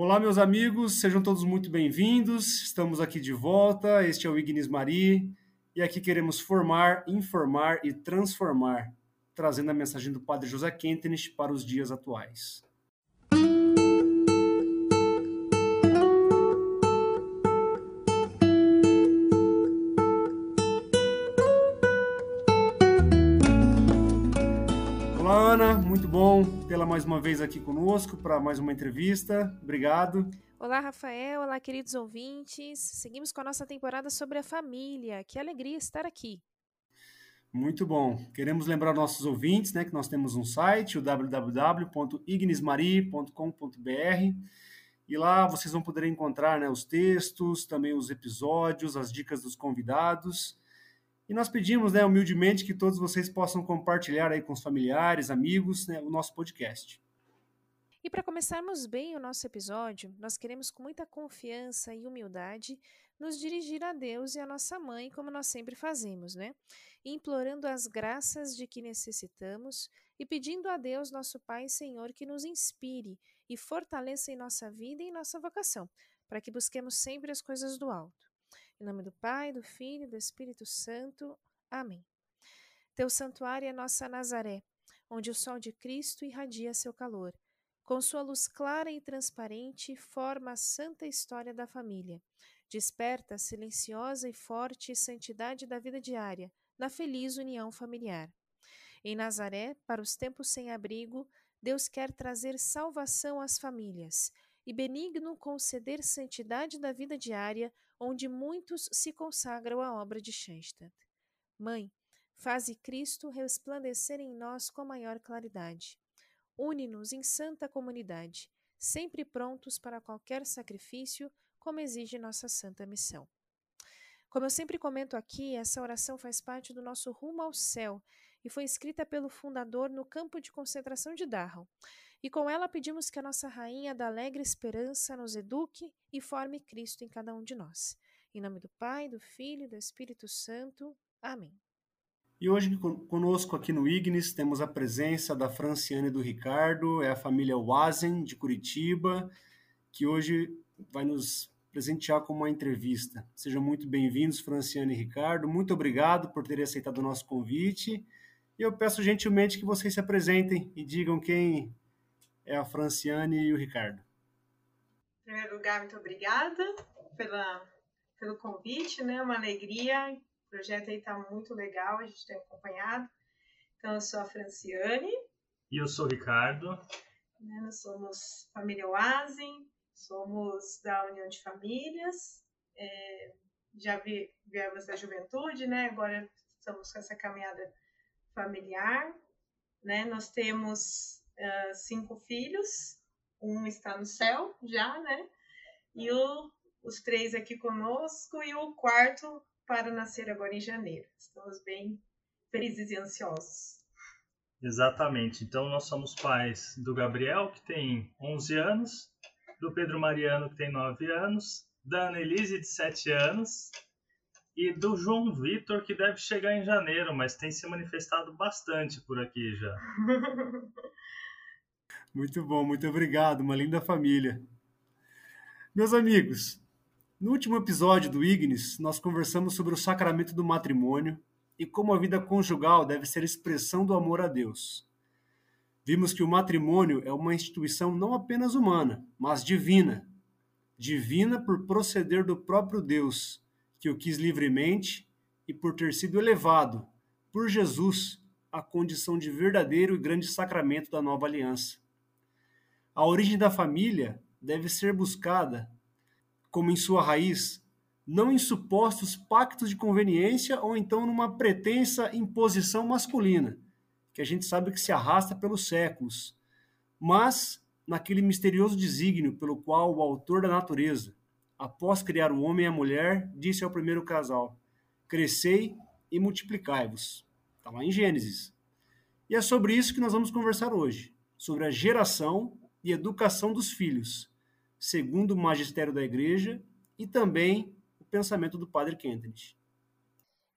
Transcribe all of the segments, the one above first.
Olá, meus amigos, sejam todos muito bem-vindos. Estamos aqui de volta. Este é o Ignis Mari e aqui queremos formar, informar e transformar, trazendo a mensagem do Padre José Kentenich para os dias atuais. Bom tê-la mais uma vez aqui conosco para mais uma entrevista. Obrigado. Olá, Rafael. Olá, queridos ouvintes. Seguimos com a nossa temporada sobre a família. Que alegria estar aqui. Muito bom. Queremos lembrar nossos ouvintes né, que nós temos um site, o www.ignismari.com.br. E lá vocês vão poder encontrar né, os textos, também os episódios, as dicas dos convidados. E nós pedimos, né, humildemente, que todos vocês possam compartilhar aí com os familiares, amigos, né, o nosso podcast. E para começarmos bem o nosso episódio, nós queremos com muita confiança e humildade nos dirigir a Deus e a nossa mãe, como nós sempre fazemos, né? Implorando as graças de que necessitamos e pedindo a Deus, nosso Pai e Senhor, que nos inspire e fortaleça em nossa vida e em nossa vocação, para que busquemos sempre as coisas do alto. Em nome do Pai, do Filho e do Espírito Santo. Amém. Teu santuário é nossa Nazaré, onde o sol de Cristo irradia seu calor. Com sua luz clara e transparente, forma a santa história da família. Desperta a silenciosa e forte santidade da vida diária, na feliz união familiar. Em Nazaré, para os tempos sem abrigo, Deus quer trazer salvação às famílias e benigno conceder santidade da vida diária onde muitos se consagram à obra de Schoenstatt. Mãe, faze Cristo resplandecer em nós com maior claridade. Une-nos em santa comunidade, sempre prontos para qualquer sacrifício, como exige nossa santa missão. Como eu sempre comento aqui, essa oração faz parte do nosso rumo ao céu e foi escrita pelo fundador no campo de concentração de Dachau. E com ela pedimos que a nossa rainha da alegre esperança nos eduque e forme Cristo em cada um de nós. Em nome do Pai, do Filho e do Espírito Santo. Amém. E hoje conosco aqui no Ignis temos a presença da Franciane e do Ricardo, é a família Wazen de Curitiba, que hoje vai nos presentear com uma entrevista. Sejam muito bem-vindos, Franciane e Ricardo. Muito obrigado por terem aceitado o nosso convite. E eu peço gentilmente que vocês se apresentem e digam quem é a Franciane e o Ricardo. Em primeiro lugar, muito obrigada pela, pelo convite, né? Uma alegria. O projeto aí está muito legal, a gente tem acompanhado. Então, eu sou a Franciane. E eu sou o Ricardo. Né, nós somos família Oasen, somos da União de Famílias, é, já vi, viemos da juventude, né? Agora estamos com essa caminhada familiar, né? Nós temos uh, cinco filhos, um está no céu já, né? E o, os três aqui conosco e o quarto para nascer agora em janeiro. Estamos bem felizes e ansiosos. Exatamente. Então nós somos pais do Gabriel, que tem 11 anos, do Pedro Mariano, que tem 9 anos, da Annelise, de 7 anos, e do João Vitor, que deve chegar em janeiro, mas tem se manifestado bastante por aqui já. Muito bom, muito obrigado, uma linda família. Meus amigos, no último episódio do Ignis, nós conversamos sobre o sacramento do matrimônio e como a vida conjugal deve ser expressão do amor a Deus. Vimos que o matrimônio é uma instituição não apenas humana, mas divina. Divina por proceder do próprio Deus, que o quis livremente e por ter sido elevado por Jesus à condição de verdadeiro e grande sacramento da nova aliança. A origem da família deve ser buscada, como em sua raiz, não em supostos pactos de conveniência ou então numa pretensa imposição masculina, que a gente sabe que se arrasta pelos séculos, mas naquele misterioso desígnio pelo qual o autor da natureza, após criar o homem e a mulher, disse ao primeiro casal: Crescei e multiplicai-vos. Está lá em Gênesis. E é sobre isso que nós vamos conversar hoje, sobre a geração e educação dos filhos, segundo o magistério da Igreja e também o pensamento do Padre Kentenich.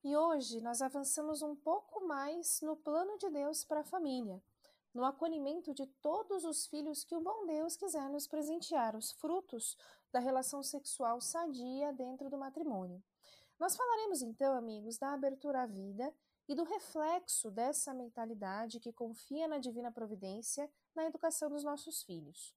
E hoje nós avançamos um pouco mais no plano de Deus para a família, no acolhimento de todos os filhos que o bom Deus quiser nos presentear, os frutos da relação sexual sadia dentro do matrimônio. Nós falaremos então, amigos, da abertura à vida e do reflexo dessa mentalidade que confia na divina providência na educação dos nossos filhos.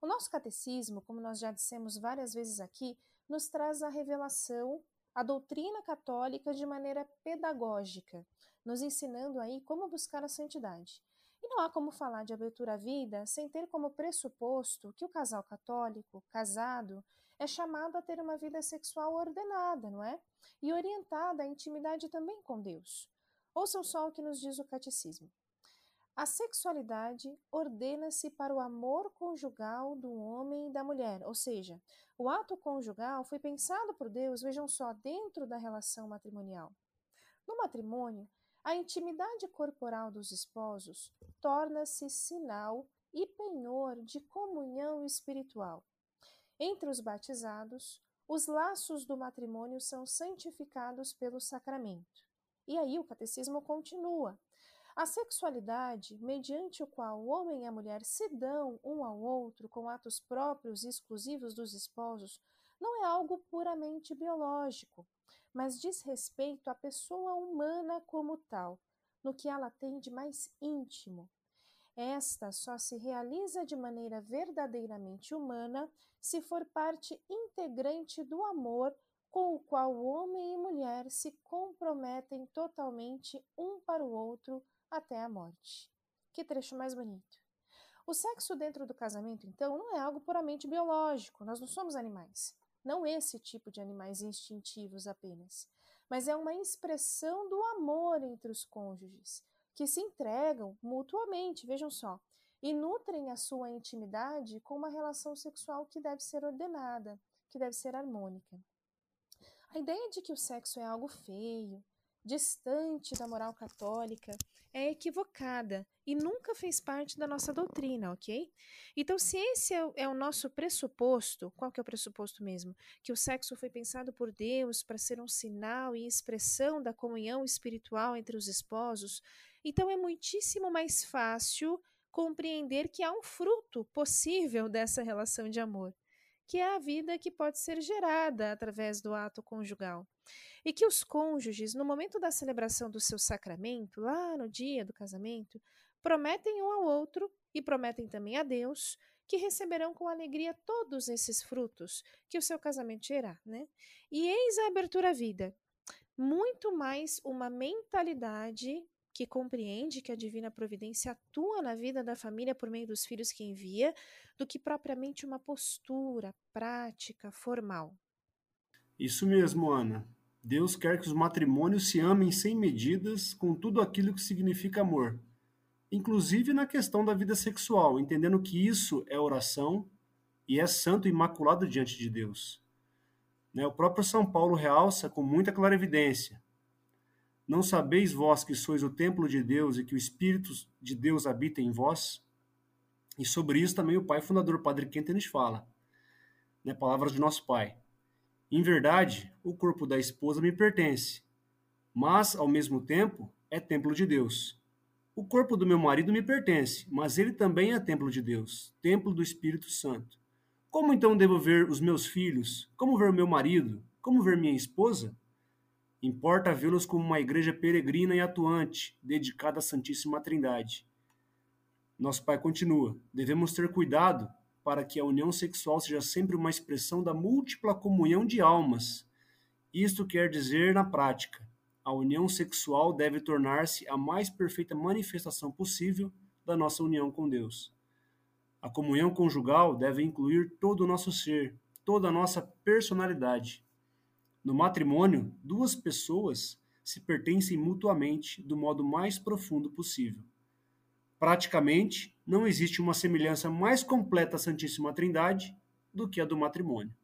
O nosso catecismo, como nós já dissemos várias vezes aqui, nos traz a revelação, a doutrina católica de maneira pedagógica, nos ensinando aí como buscar a santidade. E não há como falar de abertura à vida sem ter como pressuposto que o casal católico, casado, é chamado a ter uma vida sexual ordenada, não é? E orientada à intimidade também com Deus. Ouçam só o que nos diz o catecismo. A sexualidade ordena-se para o amor conjugal do homem e da mulher, ou seja, o ato conjugal foi pensado por Deus, vejam só, dentro da relação matrimonial. No matrimônio, a intimidade corporal dos esposos torna-se sinal e penhor de comunhão espiritual. Entre os batizados, os laços do matrimônio são santificados pelo sacramento. E aí o catecismo continua. A sexualidade, mediante o qual o homem e a mulher se dão um ao outro com atos próprios e exclusivos dos esposos, não é algo puramente biológico, mas diz respeito à pessoa humana como tal, no que ela tem de mais íntimo. Esta só se realiza de maneira verdadeiramente humana se for parte integrante do amor com o qual homem e mulher se comprometem totalmente um para o outro até a morte. Que trecho mais bonito. O sexo dentro do casamento, então, não é algo puramente biológico, nós não somos animais. Não esse tipo de animais instintivos apenas, mas é uma expressão do amor entre os cônjuges, que se entregam mutuamente, vejam só, e nutrem a sua intimidade com uma relação sexual que deve ser ordenada, que deve ser harmônica. A ideia de que o sexo é algo feio, distante da moral católica, é equivocada e nunca fez parte da nossa doutrina, ok? Então, se esse é, é, o nosso pressuposto, qual que é o pressuposto mesmo? Que o sexo foi pensado por Deus para ser um sinal e expressão da comunhão espiritual entre os esposos, então é muitíssimo mais fácil compreender que há um fruto possível dessa relação de amor, que é a vida que pode ser gerada através do ato conjugal e que os cônjuges, no momento da celebração do seu sacramento, lá no dia do casamento, prometem um ao outro e prometem também a Deus que receberão com alegria todos esses frutos que o seu casamento gerará, né? E eis a abertura à vida, muito mais uma mentalidade que compreende que a divina providência atua na vida da família por meio dos filhos que envia, do que propriamente uma postura prática, formal. Isso mesmo, Ana. Deus quer que os matrimônios se amem sem medidas, com tudo aquilo que significa amor, inclusive na questão da vida sexual, entendendo que isso é oração e é santo e imaculado diante de Deus. Né, o próprio São Paulo realça com muita clarividência: Não sabeis vós que sois o templo de Deus e que o Espírito de Deus habita em vós? E sobre isso também o pai fundador, Padre Quentin, fala. Né, palavras de nosso pai. Em verdade, o corpo da esposa me pertence, mas, ao mesmo tempo, é templo de Deus. O corpo do meu marido me pertence, mas ele também é templo de Deus, templo do Espírito Santo. Como então devo ver os meus filhos? Como ver meu marido? Como ver minha esposa? Importa vê-los como uma igreja peregrina e atuante, dedicada à Santíssima Trindade. Nosso Pai continua: devemos ter cuidado para que a união sexual seja sempre uma expressão da múltipla comunhão de almas. Isto quer dizer, na prática, a união sexual deve tornar-se a mais perfeita manifestação possível da nossa união com Deus. A comunhão conjugal deve incluir todo o nosso ser, toda a nossa personalidade. No matrimônio, duas pessoas se pertencem mutuamente do modo mais profundo possível. Praticamente, não existe uma semelhança mais completa à Santíssima Trindade do que a do matrimônio.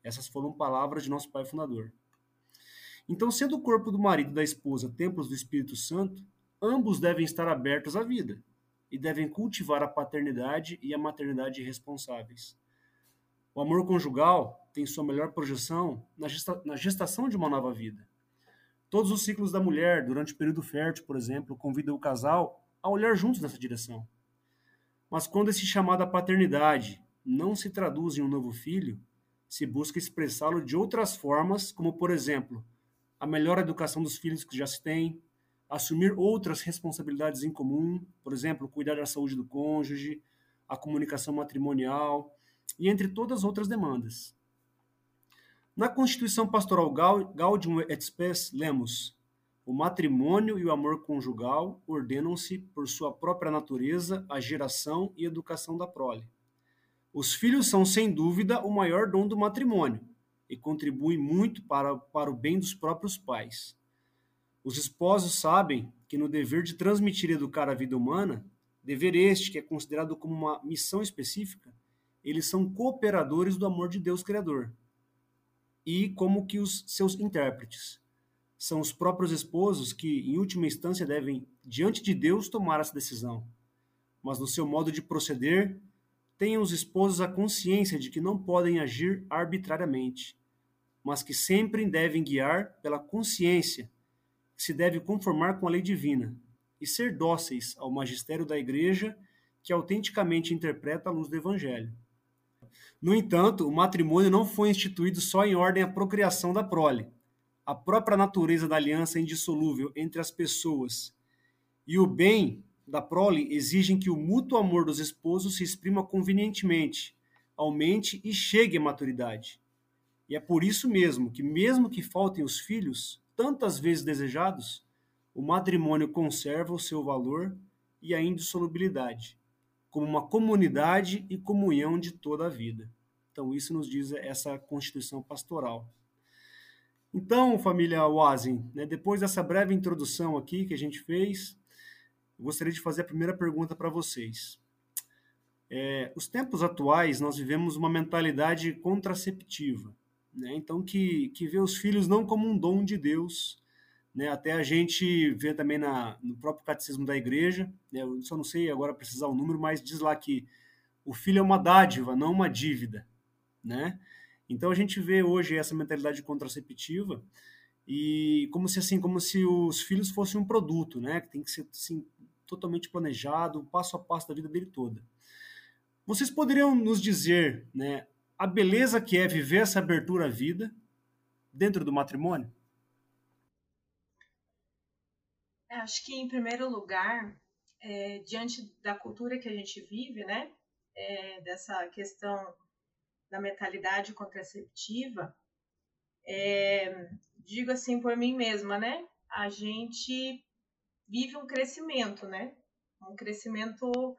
Essas foram palavras de nosso Pai Fundador. Então, sendo o corpo do marido e da esposa templos do Espírito Santo, ambos devem estar abertos à vida e devem cultivar a paternidade e a maternidade responsáveis. O amor conjugal tem sua melhor projeção na, gesta na gestação de uma nova vida. Todos os ciclos da mulher, durante o período fértil, por exemplo, convidam o casal a olhar juntos nessa direção. Mas quando esse chamado à paternidade não se traduz em um novo filho, se busca expressá-lo de outras formas, como, por exemplo, a melhor educação dos filhos que já se tem, assumir outras responsabilidades em comum, por exemplo, cuidar da saúde do cônjuge, a comunicação matrimonial e entre todas as outras demandas. Na Constituição Pastoral Gaudium et Spes, lemos: o matrimônio e o amor conjugal ordenam-se por sua própria natureza a geração e educação da prole. Os filhos são, sem dúvida, o maior dom do matrimônio e contribuem muito para, para o bem dos próprios pais. Os esposos sabem que no dever de transmitir e educar a vida humana, dever este que é considerado como uma missão específica, eles são cooperadores do amor de Deus Criador e como que os seus intérpretes são os próprios esposos que, em última instância, devem, diante de Deus, tomar essa decisão. Mas no seu modo de proceder, tenham os esposos a consciência de que não podem agir arbitrariamente, mas que sempre devem guiar pela consciência, que se deve conformar com a lei divina e ser dóceis ao magistério da Igreja que autenticamente interpreta a luz do Evangelho. No entanto, o matrimônio não foi instituído só em ordem à procriação da prole. A própria natureza da aliança indissolúvel entre as pessoas. E o bem da prole exigem que o mútuo amor dos esposos se exprima convenientemente, aumente e chegue à maturidade. E é por isso mesmo que, mesmo que faltem os filhos, tantas vezes desejados, o matrimônio conserva o seu valor e a indissolubilidade, como uma comunidade e comunhão de toda a vida. Então, isso nos diz essa constituição pastoral. Então, família Wazin, né, depois dessa breve introdução aqui que a gente fez, eu gostaria de fazer a primeira pergunta para vocês. É, os tempos atuais, nós vivemos uma mentalidade contraceptiva, né? então que, que vê os filhos não como um dom de Deus, né? até a gente vê também na, no próprio catecismo da igreja, né? eu só não sei agora precisar o número, mas diz lá que o filho é uma dádiva, não uma dívida, né? Então a gente vê hoje essa mentalidade contraceptiva e como se assim, como se os filhos fossem um produto, né, que tem que ser assim, totalmente planejado, passo a passo da vida dele toda. Vocês poderiam nos dizer, né, a beleza que é viver essa abertura à vida dentro do matrimônio? É, acho que em primeiro lugar, é, diante da cultura que a gente vive, né, é, dessa questão da mentalidade contraceptiva, é, digo assim por mim mesma, né? A gente vive um crescimento, né? Um crescimento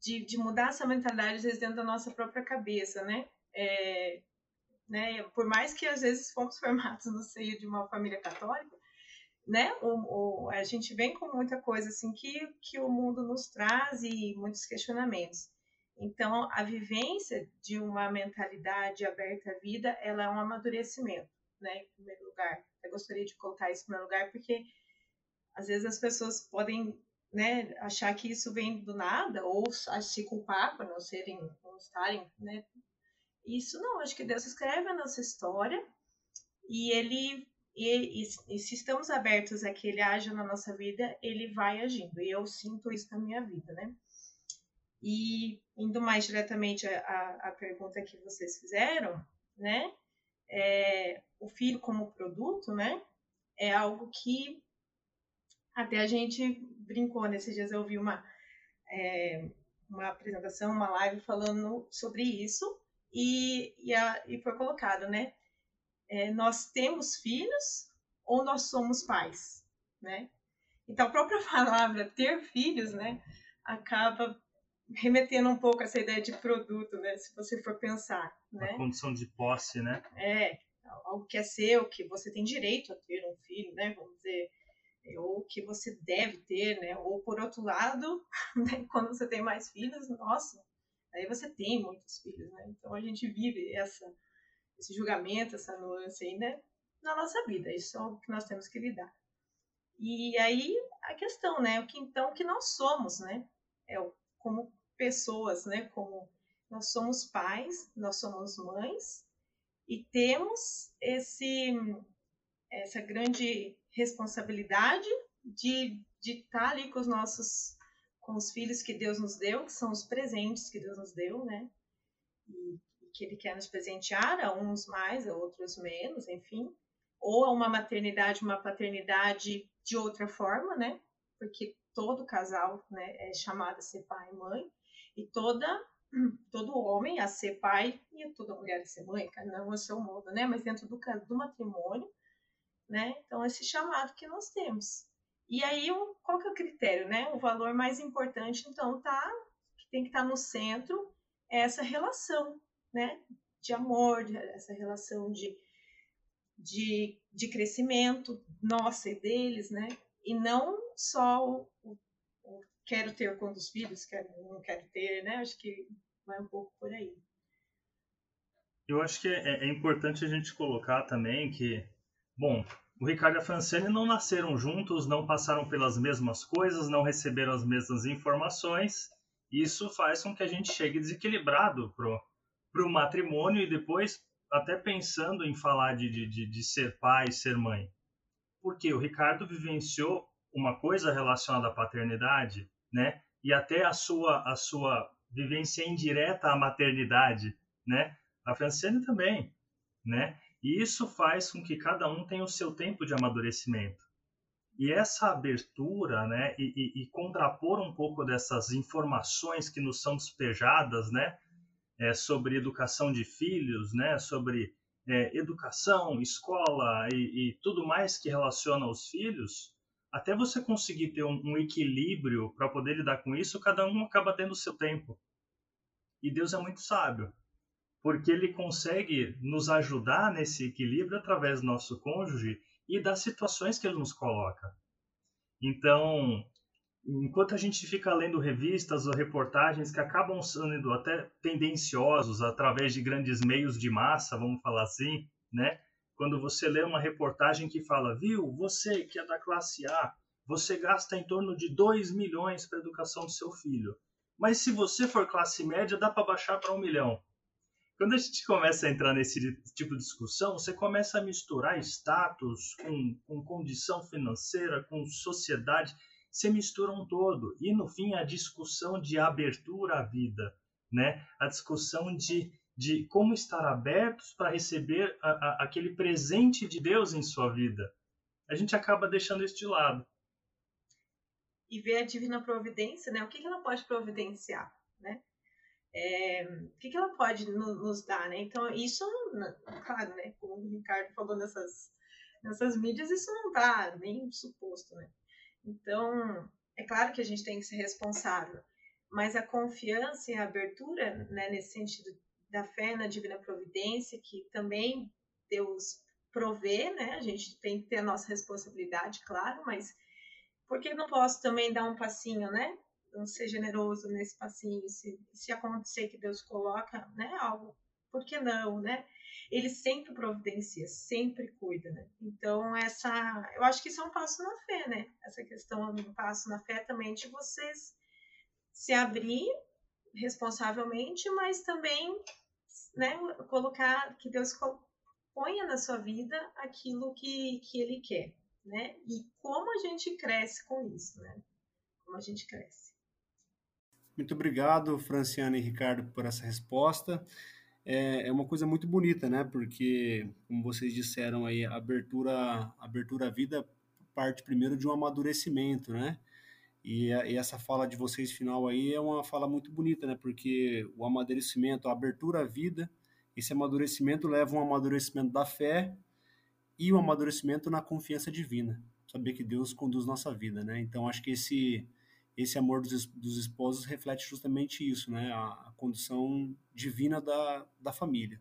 de, de mudar essa mentalidade dentro da nossa própria cabeça, né? É, né? Por mais que às vezes fomos formados no seio de uma família católica, né? O, o, a gente vem com muita coisa assim que, que o mundo nos traz e muitos questionamentos. Então, a vivência de uma mentalidade aberta à vida, ela é um amadurecimento, né, em primeiro lugar. Eu gostaria de colocar isso em primeiro lugar, porque às vezes as pessoas podem né, achar que isso vem do nada, ou se culpar por não serem, não estarem, né. Isso não, acho que Deus escreve a nossa história, e ele e, e, e, se estamos abertos a que ele haja na nossa vida, ele vai agindo. E eu sinto isso na minha vida, né? E indo mais diretamente à, pergunta que vocês fizeram, né? É, o filho como produto, né? É algo que até a gente brincou nesses dias. Eu vi uma, é, uma apresentação, uma live falando sobre isso e, e, a, e foi colocado, né? É, nós temos filhos ou nós somos pais, né? Então a própria palavra ter filhos, né? Acaba remetendo um pouco a essa ideia de produto, né? Se você for pensar, né? A condição de posse, né? É, algo que é seu, que você tem direito a ter um filho, né? Vamos dizer, ou que você deve ter, né? Ou por outro lado, né? quando você tem mais filhos, nossa, aí você tem muitos filhos, né? Então a gente vive essa esse julgamento, essa nuance aí, né? Na nossa vida, isso é o que nós temos que lidar. E aí a questão, né? O que então que nós somos, né? É como pessoas, né? Como nós somos pais, nós somos mães e temos esse essa grande responsabilidade de, de estar ali com os nossos com os filhos que Deus nos deu, que são os presentes que Deus nos deu, né? E, que Ele quer nos presentear, a uns mais, a outros menos, enfim. Ou a uma maternidade, uma paternidade de outra forma, né? Porque todo casal né, é chamado a ser pai e mãe, e toda todo homem a ser pai e toda mulher a ser mãe, cada um a seu modo, né? Mas dentro do, do matrimônio, né? Então, esse chamado que nós temos. E aí, qual que é o critério, né? O valor mais importante, então, tá, que tem que estar tá no centro, é essa relação, né? De amor, de, essa relação de, de, de crescimento nossa e deles, né? E não só o, o, o quero ter quantos filhos, quero, não quero ter, né? Acho que vai um pouco por aí. Eu acho que é, é importante a gente colocar também que, bom, o Ricardo e a Franciane não nasceram juntos, não passaram pelas mesmas coisas, não receberam as mesmas informações. Isso faz com que a gente chegue desequilibrado pro, pro matrimônio e depois até pensando em falar de, de, de ser pai, ser mãe. Porque o Ricardo vivenciou uma coisa relacionada à paternidade, né? E até a sua a sua vivência indireta à maternidade, né? A Franciane também, né? E isso faz com que cada um tenha o seu tempo de amadurecimento. E essa abertura, né, e, e, e contrapor um pouco dessas informações que nos são despejadas, né, é, sobre educação de filhos, né, sobre é, educação, escola e, e, tudo mais que relaciona aos filhos, até você conseguir ter um, um equilíbrio para poder lidar com isso, cada um acaba tendo o seu tempo. E Deus é muito sábio porque ele consegue nos ajudar nesse equilíbrio através do nosso cônjuge e das situações que ele nos coloca. Então, enquanto a gente fica lendo revistas ou reportagens que acabam sendo até tendenciosos através de grandes meios de massa, vamos falar assim, né? Quando você lê uma reportagem que fala, viu, você que é da classe A, você gasta em torno de 2 milhões para a educação do seu filho. Mas se você for classe média, dá para baixar para um milhão. Quando a gente começa a entrar nesse tipo de discussão, você começa a misturar status com, com condição financeira, com sociedade, você mistura um todo. E no fim, a discussão de abertura à vida, né? a discussão de, de como estar abertos para receber a, a, aquele presente de Deus em sua vida. A gente acaba deixando isso de lado. E ver a divina providência, né? O que ela pode providenciar, né? é, o que, que ela pode no, nos dar, né? Então, isso, claro, né? Como o Ricardo falou nessas, nessas mídias, isso não está nem suposto, né? Então, é claro que a gente tem que ser responsável, mas a confiança e a abertura, né, nesse sentido da fé na divina providência, que também Deus provê, né? A gente tem que ter a nossa responsabilidade, claro, mas por que não posso também dar um passinho, né? Então, ser generoso nesse passinho, se, se acontecer que Deus coloca, né, algo, por que não, né? Ele sempre providencia, sempre cuida, né? Então, essa, eu acho que isso é um passo na fé, né? Essa questão do passo na fé também de vocês se abrir responsavelmente, mas também, né, colocar que Deus ponha na sua vida aquilo que, que Ele quer, né? E como a gente cresce com isso, né? Como a gente cresce. Muito obrigado, Franciana e Ricardo, por essa resposta. É, é uma coisa muito bonita, né? Porque, como vocês disseram aí, a abertura, abertura à vida parte primeiro de um amadurecimento, né? E, e, essa fala de vocês final aí é uma fala muito bonita, né? Porque o amadurecimento, a abertura à vida, esse amadurecimento leva um amadurecimento da fé e o um amadurecimento na confiança divina. Saber que Deus conduz nossa vida, né? Então acho que esse esse amor dos, dos esposos reflete justamente isso, né? A, a condição divina da, da família.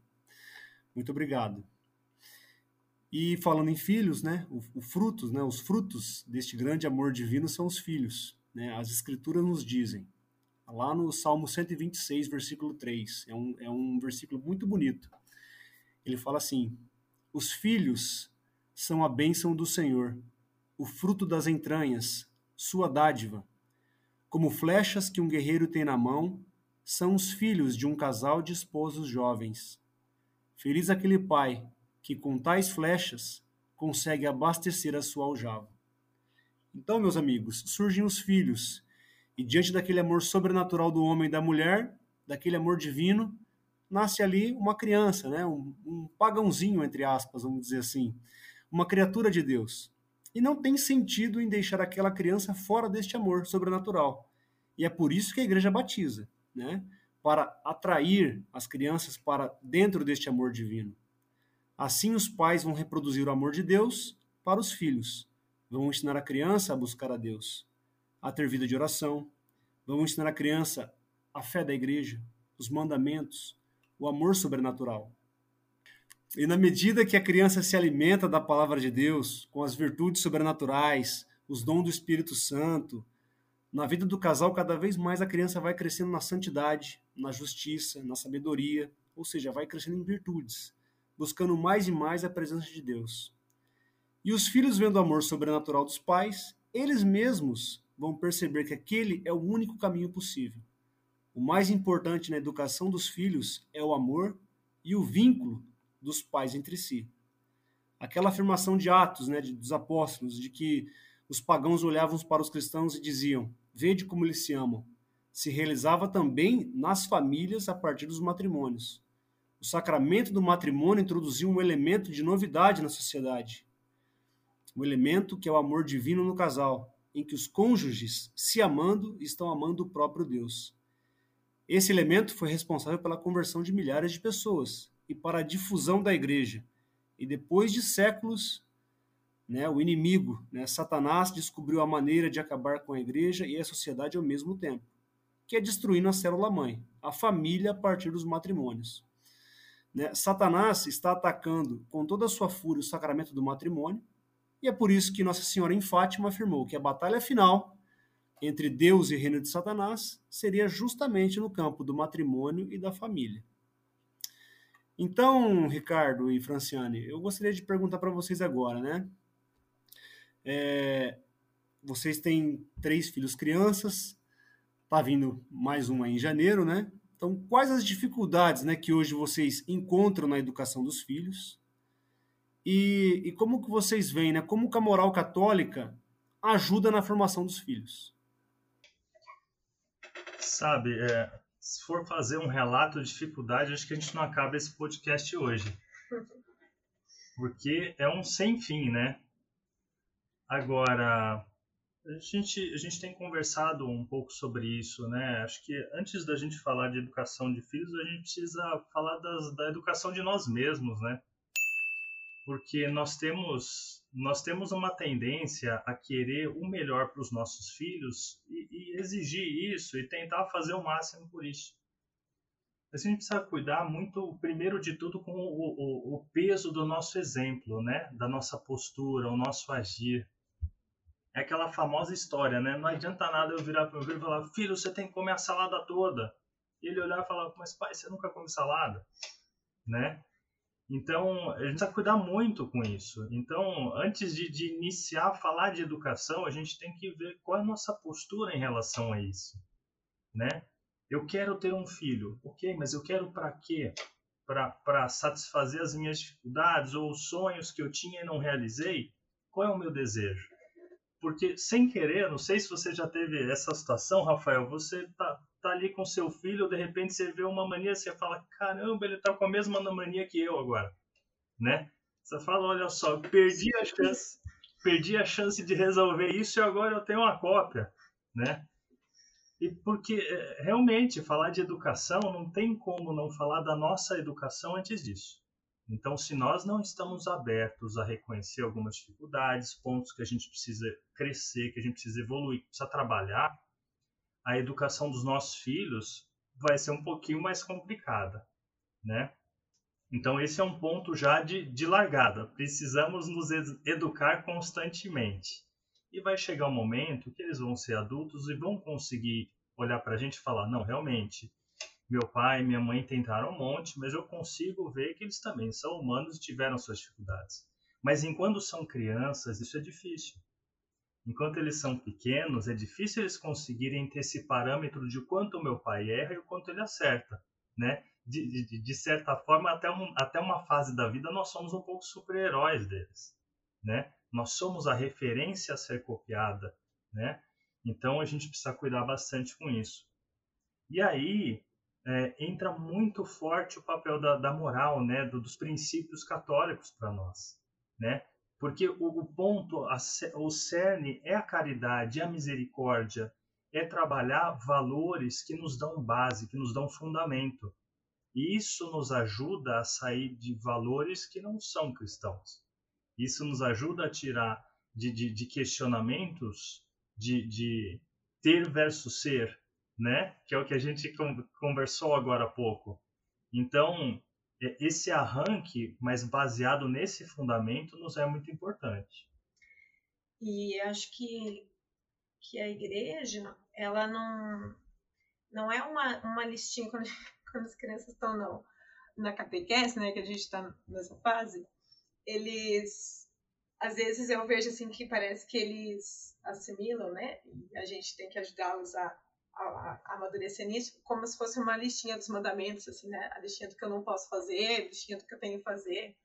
Muito obrigado. E falando em filhos, né? O, o, frutos, né? Os frutos deste grande amor divino são os filhos, né? As escrituras nos dizem. Lá no Salmo 126, versículo 3, é um, é um versículo muito bonito. Ele fala assim: Os filhos são a bênção do Senhor, o fruto das entranhas, sua dádiva como flechas que um guerreiro tem na mão, são os filhos de um casal de esposos jovens. Feliz aquele pai que, com tais flechas, consegue abastecer a sua aljava. Então, meus amigos, surgem os filhos, E diante daquele amor sobrenatural do homem e da mulher, daquele amor divino, nasce ali uma criança, né? um, um pagãozinho, entre aspas, vamos dizer assim, uma criatura de Deus. E não tem sentido em deixar aquela criança fora deste amor sobrenatural. E é por isso que a igreja batiza, né? para atrair as crianças para dentro deste amor divino. Assim, os pais vão reproduzir o amor de Deus para os filhos. Vão ensinar a criança a buscar a Deus, a ter vida de oração. Vão ensinar a criança a fé da igreja, os mandamentos, o amor sobrenatural. E na medida que a criança se alimenta da palavra de Deus, com as virtudes sobrenaturais, os dons do Espírito Santo, na vida do casal, cada vez mais a criança vai crescendo na santidade, na justiça, na sabedoria, ou seja, vai crescendo em virtudes, buscando mais e mais a presença de Deus. E os filhos, vendo o amor sobrenatural dos pais, eles mesmos vão perceber que aquele é o único caminho possível. O mais importante na educação dos filhos é o amor e o vínculo dos pais entre si. Aquela afirmação de Atos, né, dos apóstolos, de que os pagãos olhavam para os cristãos e diziam: Vede como eles se amam. Se realizava também nas famílias a partir dos matrimônios. O sacramento do matrimônio introduziu um elemento de novidade na sociedade. Um elemento que é o amor divino no casal, em que os cônjuges, se amando, estão amando o próprio Deus. Esse elemento foi responsável pela conversão de milhares de pessoas, e para a difusão da igreja. E depois de séculos, né, o inimigo, né, Satanás, descobriu a maneira de acabar com a igreja e a sociedade ao mesmo tempo, que é destruindo a célula-mãe, a família a partir dos matrimônios. Né, Satanás está atacando com toda a sua fúria o sacramento do matrimônio, e é por isso que Nossa Senhora em Fátima afirmou que a batalha final entre Deus e o reino de Satanás seria justamente no campo do matrimônio e da família. Então, Ricardo e Franciane, eu gostaria de perguntar para vocês agora, né? É, vocês têm três filhos crianças, tá vindo mais uma em janeiro, né? Então, quais as dificuldades né, que hoje vocês encontram na educação dos filhos? E, e como que vocês veem, né? Como que a moral católica ajuda na formação dos filhos? Sabe, é, se for fazer um relato de dificuldade, acho que a gente não acaba esse podcast hoje. Porque é um sem fim, né? Agora, a gente, a gente tem conversado um pouco sobre isso, né? Acho que antes da gente falar de educação de filhos, a gente precisa falar das, da educação de nós mesmos, né? Porque nós temos nós temos uma tendência a querer o melhor para os nossos filhos e, e, exigir isso e tentar fazer o máximo por isso. Mas a gente precisa cuidar muito, primeiro de tudo, com o, o, o peso do nosso exemplo, né? Da nossa postura, o nosso agir. É aquela famosa história, né? Não adianta nada eu virar para o meu filho e falar, filho, você tem que comer a salada toda. E ele olhar e falar, mas pai, você nunca come salada, né? Então, a gente precisa cuidar muito com isso. Então, antes de, de, iniciar a falar de educação, a gente tem que ver qual é a nossa postura em relação a isso, né? Eu quero ter um filho, ok, mas eu quero para quê? Para satisfazer as minhas dificuldades ou os sonhos que eu tinha e não realizei? Qual é o meu desejo? Porque, sem querer, não sei se você já teve essa situação, Rafael, você tá, tá ali com seu filho, de repente você vê uma mania, você fala, caramba, ele tá com a mesma mania que eu agora, né? Você fala, olha só, perdi a chance, perdi a chance de resolver isso e agora eu tenho uma cópia, né? E porque é, realmente falar de educação não tem como não falar da nossa educação antes disso. Então, se nós não estamos abertos a reconhecer algumas dificuldades, pontos que a gente precisa crescer, que a gente precisa evoluir, precisa trabalhar, a educação dos nossos filhos vai ser um pouquinho mais complicada, né? Então esse é um ponto já de, de largada. Precisamos nos educar constantemente. E vai chegar um momento que eles vão ser adultos e vão conseguir olhar para a gente e falar: não, realmente, meu pai e minha mãe tentaram um monte, mas eu consigo ver que eles também são humanos e tiveram suas dificuldades. Mas enquanto são crianças, isso é difícil enquanto eles são pequenos, é difícil eles conseguirem ter esse parâmetro de quanto o meu pai erra e o quanto ele acerta, né? De, de, de certa forma, até, um, até uma fase da vida, nós somos um pouco super-heróis deles, né? Nós somos a referência a ser copiada, né? Então a gente precisa cuidar bastante com isso. E aí é, entra muito forte o papel da, da moral, né, do, dos princípios católicos para nós, né? Porque o, o ponto, a, o cerne é a caridade, é a misericórdia, é trabalhar valores que nos dão base, que nos dão fundamento. E isso nos ajuda a sair de valores que não são cristãos. Isso nos ajuda a tirar de, de, de questionamentos de, de ter versus ser, né? Que é o que a gente conversou agora há pouco. Então, esse arranque, mas baseado nesse fundamento, nos é muito importante. E acho que, que a igreja, ela não, não é uma, uma listinha quando, quando as crianças estão no, na catequese, né, que a gente está nessa fase, eles às vezes eu vejo assim que parece que eles assimilam, né? E a gente tem que ajudá-los a, amadurecer nisso, como se fosse uma listinha dos mandamentos, assim, né? A listinha do que eu não posso fazer, a listinha do que eu tenho que fazer.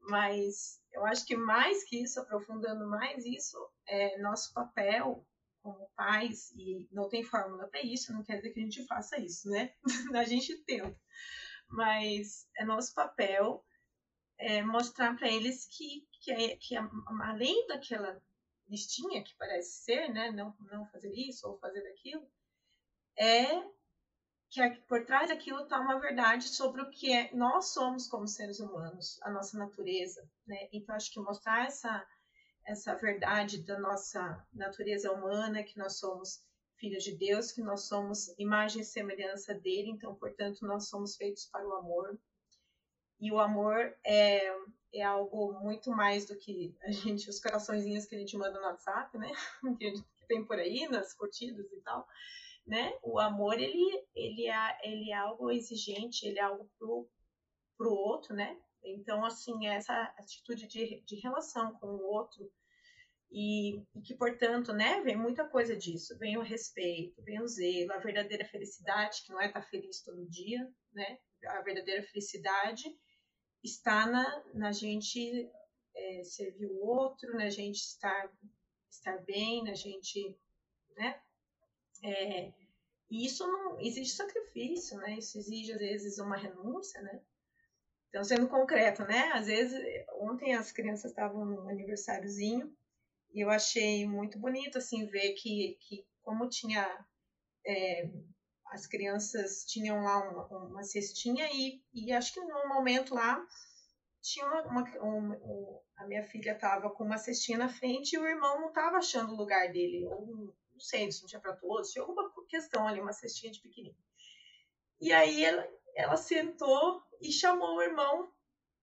Mas eu acho que mais que isso, aprofundando mais isso, é nosso papel como pais, e não tem fórmula para isso, não quer dizer que a gente faça isso, né? a gente tenta. Mas é nosso papel é, mostrar para eles que, que, é, que além daquela listinha que parece ser, né, não, não fazer isso ou fazer aquilo, é que por trás daquilo está uma verdade sobre o que é, nós somos como seres humanos, a nossa natureza, né? Então acho que mostrar essa essa verdade da nossa natureza humana, que nós somos filhos de Deus, que nós somos imagem e semelhança dele, então portanto nós somos feitos para o amor, e o amor é, é algo muito mais do que a gente, os coraçõezinhos que a gente manda no WhatsApp, né? Que, tem por aí, nas curtidas e tal. Né? O amor, ele, ele, é, ele é algo exigente, ele é algo pro, pro outro, né? Então, assim, essa atitude de, de relação com o outro, e, e, que, portanto, né, vem muita coisa disso. Vem o respeito, vem o zelo, a verdadeira felicidade, que não é estar feliz todo dia, né? A verdadeira felicidade está na, na gente é, servir o outro, na gente estar, estar bem, na gente, né? É, e isso não exige sacrifício, né? Isso exige às vezes uma renúncia, né? Então, sendo concreto, né? Às vezes, ontem as crianças estavam num aniversáriozinho e eu achei muito bonito, assim, ver que, que como tinha é, as crianças tinham lá uma, uma cestinha e, e acho que num momento lá tinha uma, uma, a minha filha estava com uma cestinha na frente e o irmão não estava achando o lugar dele, ou não sei se não tinha para todos, tinha alguma questão ali, uma cestinha de pequenininho. E aí ela, ela sentou e chamou o irmão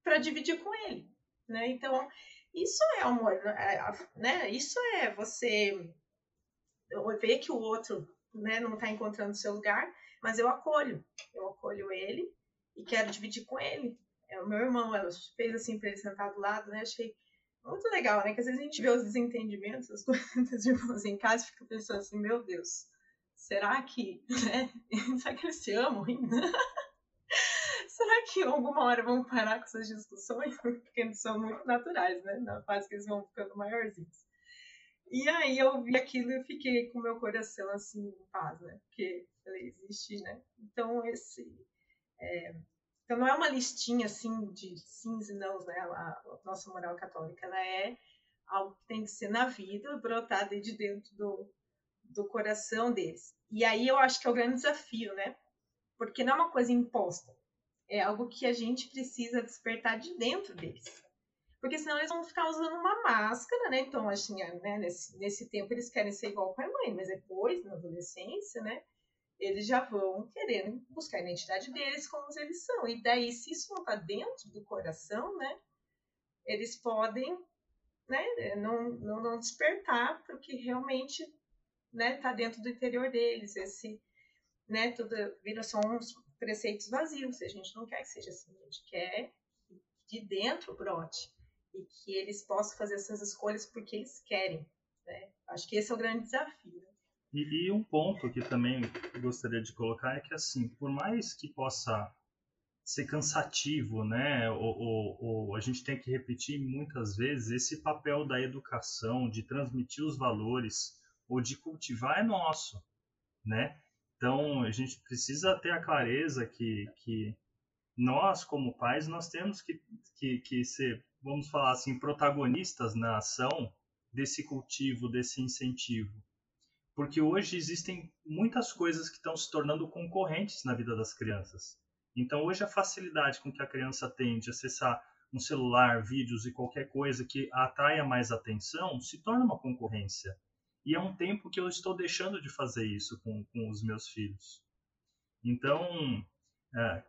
para dividir com ele, né? Então isso é amor, é, né? Isso é você ver que o outro né, não está encontrando seu lugar, mas eu acolho, eu acolho ele e quero dividir com ele. É, o meu irmão, ela fez assim para ele sentar do lado, né? Achei muito legal, né? Que às vezes a gente vê os desentendimentos, as coisas dos irmãos em casa e fica pensando assim, meu Deus, será que, né? Será que eles se amam ainda? será que alguma hora vão parar com essas discussões? Porque são muito naturais, né? Na fase que eles vão ficando maiorzinhos. E aí eu vi aquilo e fiquei com meu coração assim em paz, né? Porque falei, existe, né? Então esse é, então não é uma listinha assim de sims e nãos, né? A, a, nossa moral católica, ela é algo que tem que ser na vida, brotar de dentro do, do coração deles. E aí eu acho que é o grande desafio, né? Porque não é uma coisa imposta, é algo que a gente precisa despertar de dentro deles porque senão eles vão ficar usando uma máscara, né? Então, assim, né, nesse, nesse tempo eles querem ser igual pai e mãe, mas depois, na adolescência, né? Eles já vão querendo buscar a identidade deles como eles são. E daí, se isso não está dentro do coração, né? Eles podem né, não, não, não despertar para o que realmente né, tá dentro do interior deles. Esse, né, tudo vira só uns preceitos vazios. A gente não quer que seja assim, a gente quer que de dentro brote e que eles possam fazer essas escolhas porque eles querem. Né? Acho que esse é o grande desafio. E, e, um ponto que também gostaria de colocar é que, assim, por mais que possa ser cansativo, né, ou, ou, ou, a gente tem que repetir muitas vezes esse papel da educação, de transmitir os valores, ou de cultivar é nosso, né? Então, a gente precisa ter a clareza que, que nós, como pais, nós temos que, que, que ser, vamos falar assim, protagonistas na ação desse cultivo, desse incentivo. Porque hoje existem muitas coisas que estão se tornando concorrentes na vida das crianças. Então, hoje, a facilidade com que a criança tem de acessar um celular, vídeos e qualquer coisa que atraia mais atenção se torna uma concorrência. E é um tempo que eu estou deixando de fazer isso com, com os meus filhos. Então, é,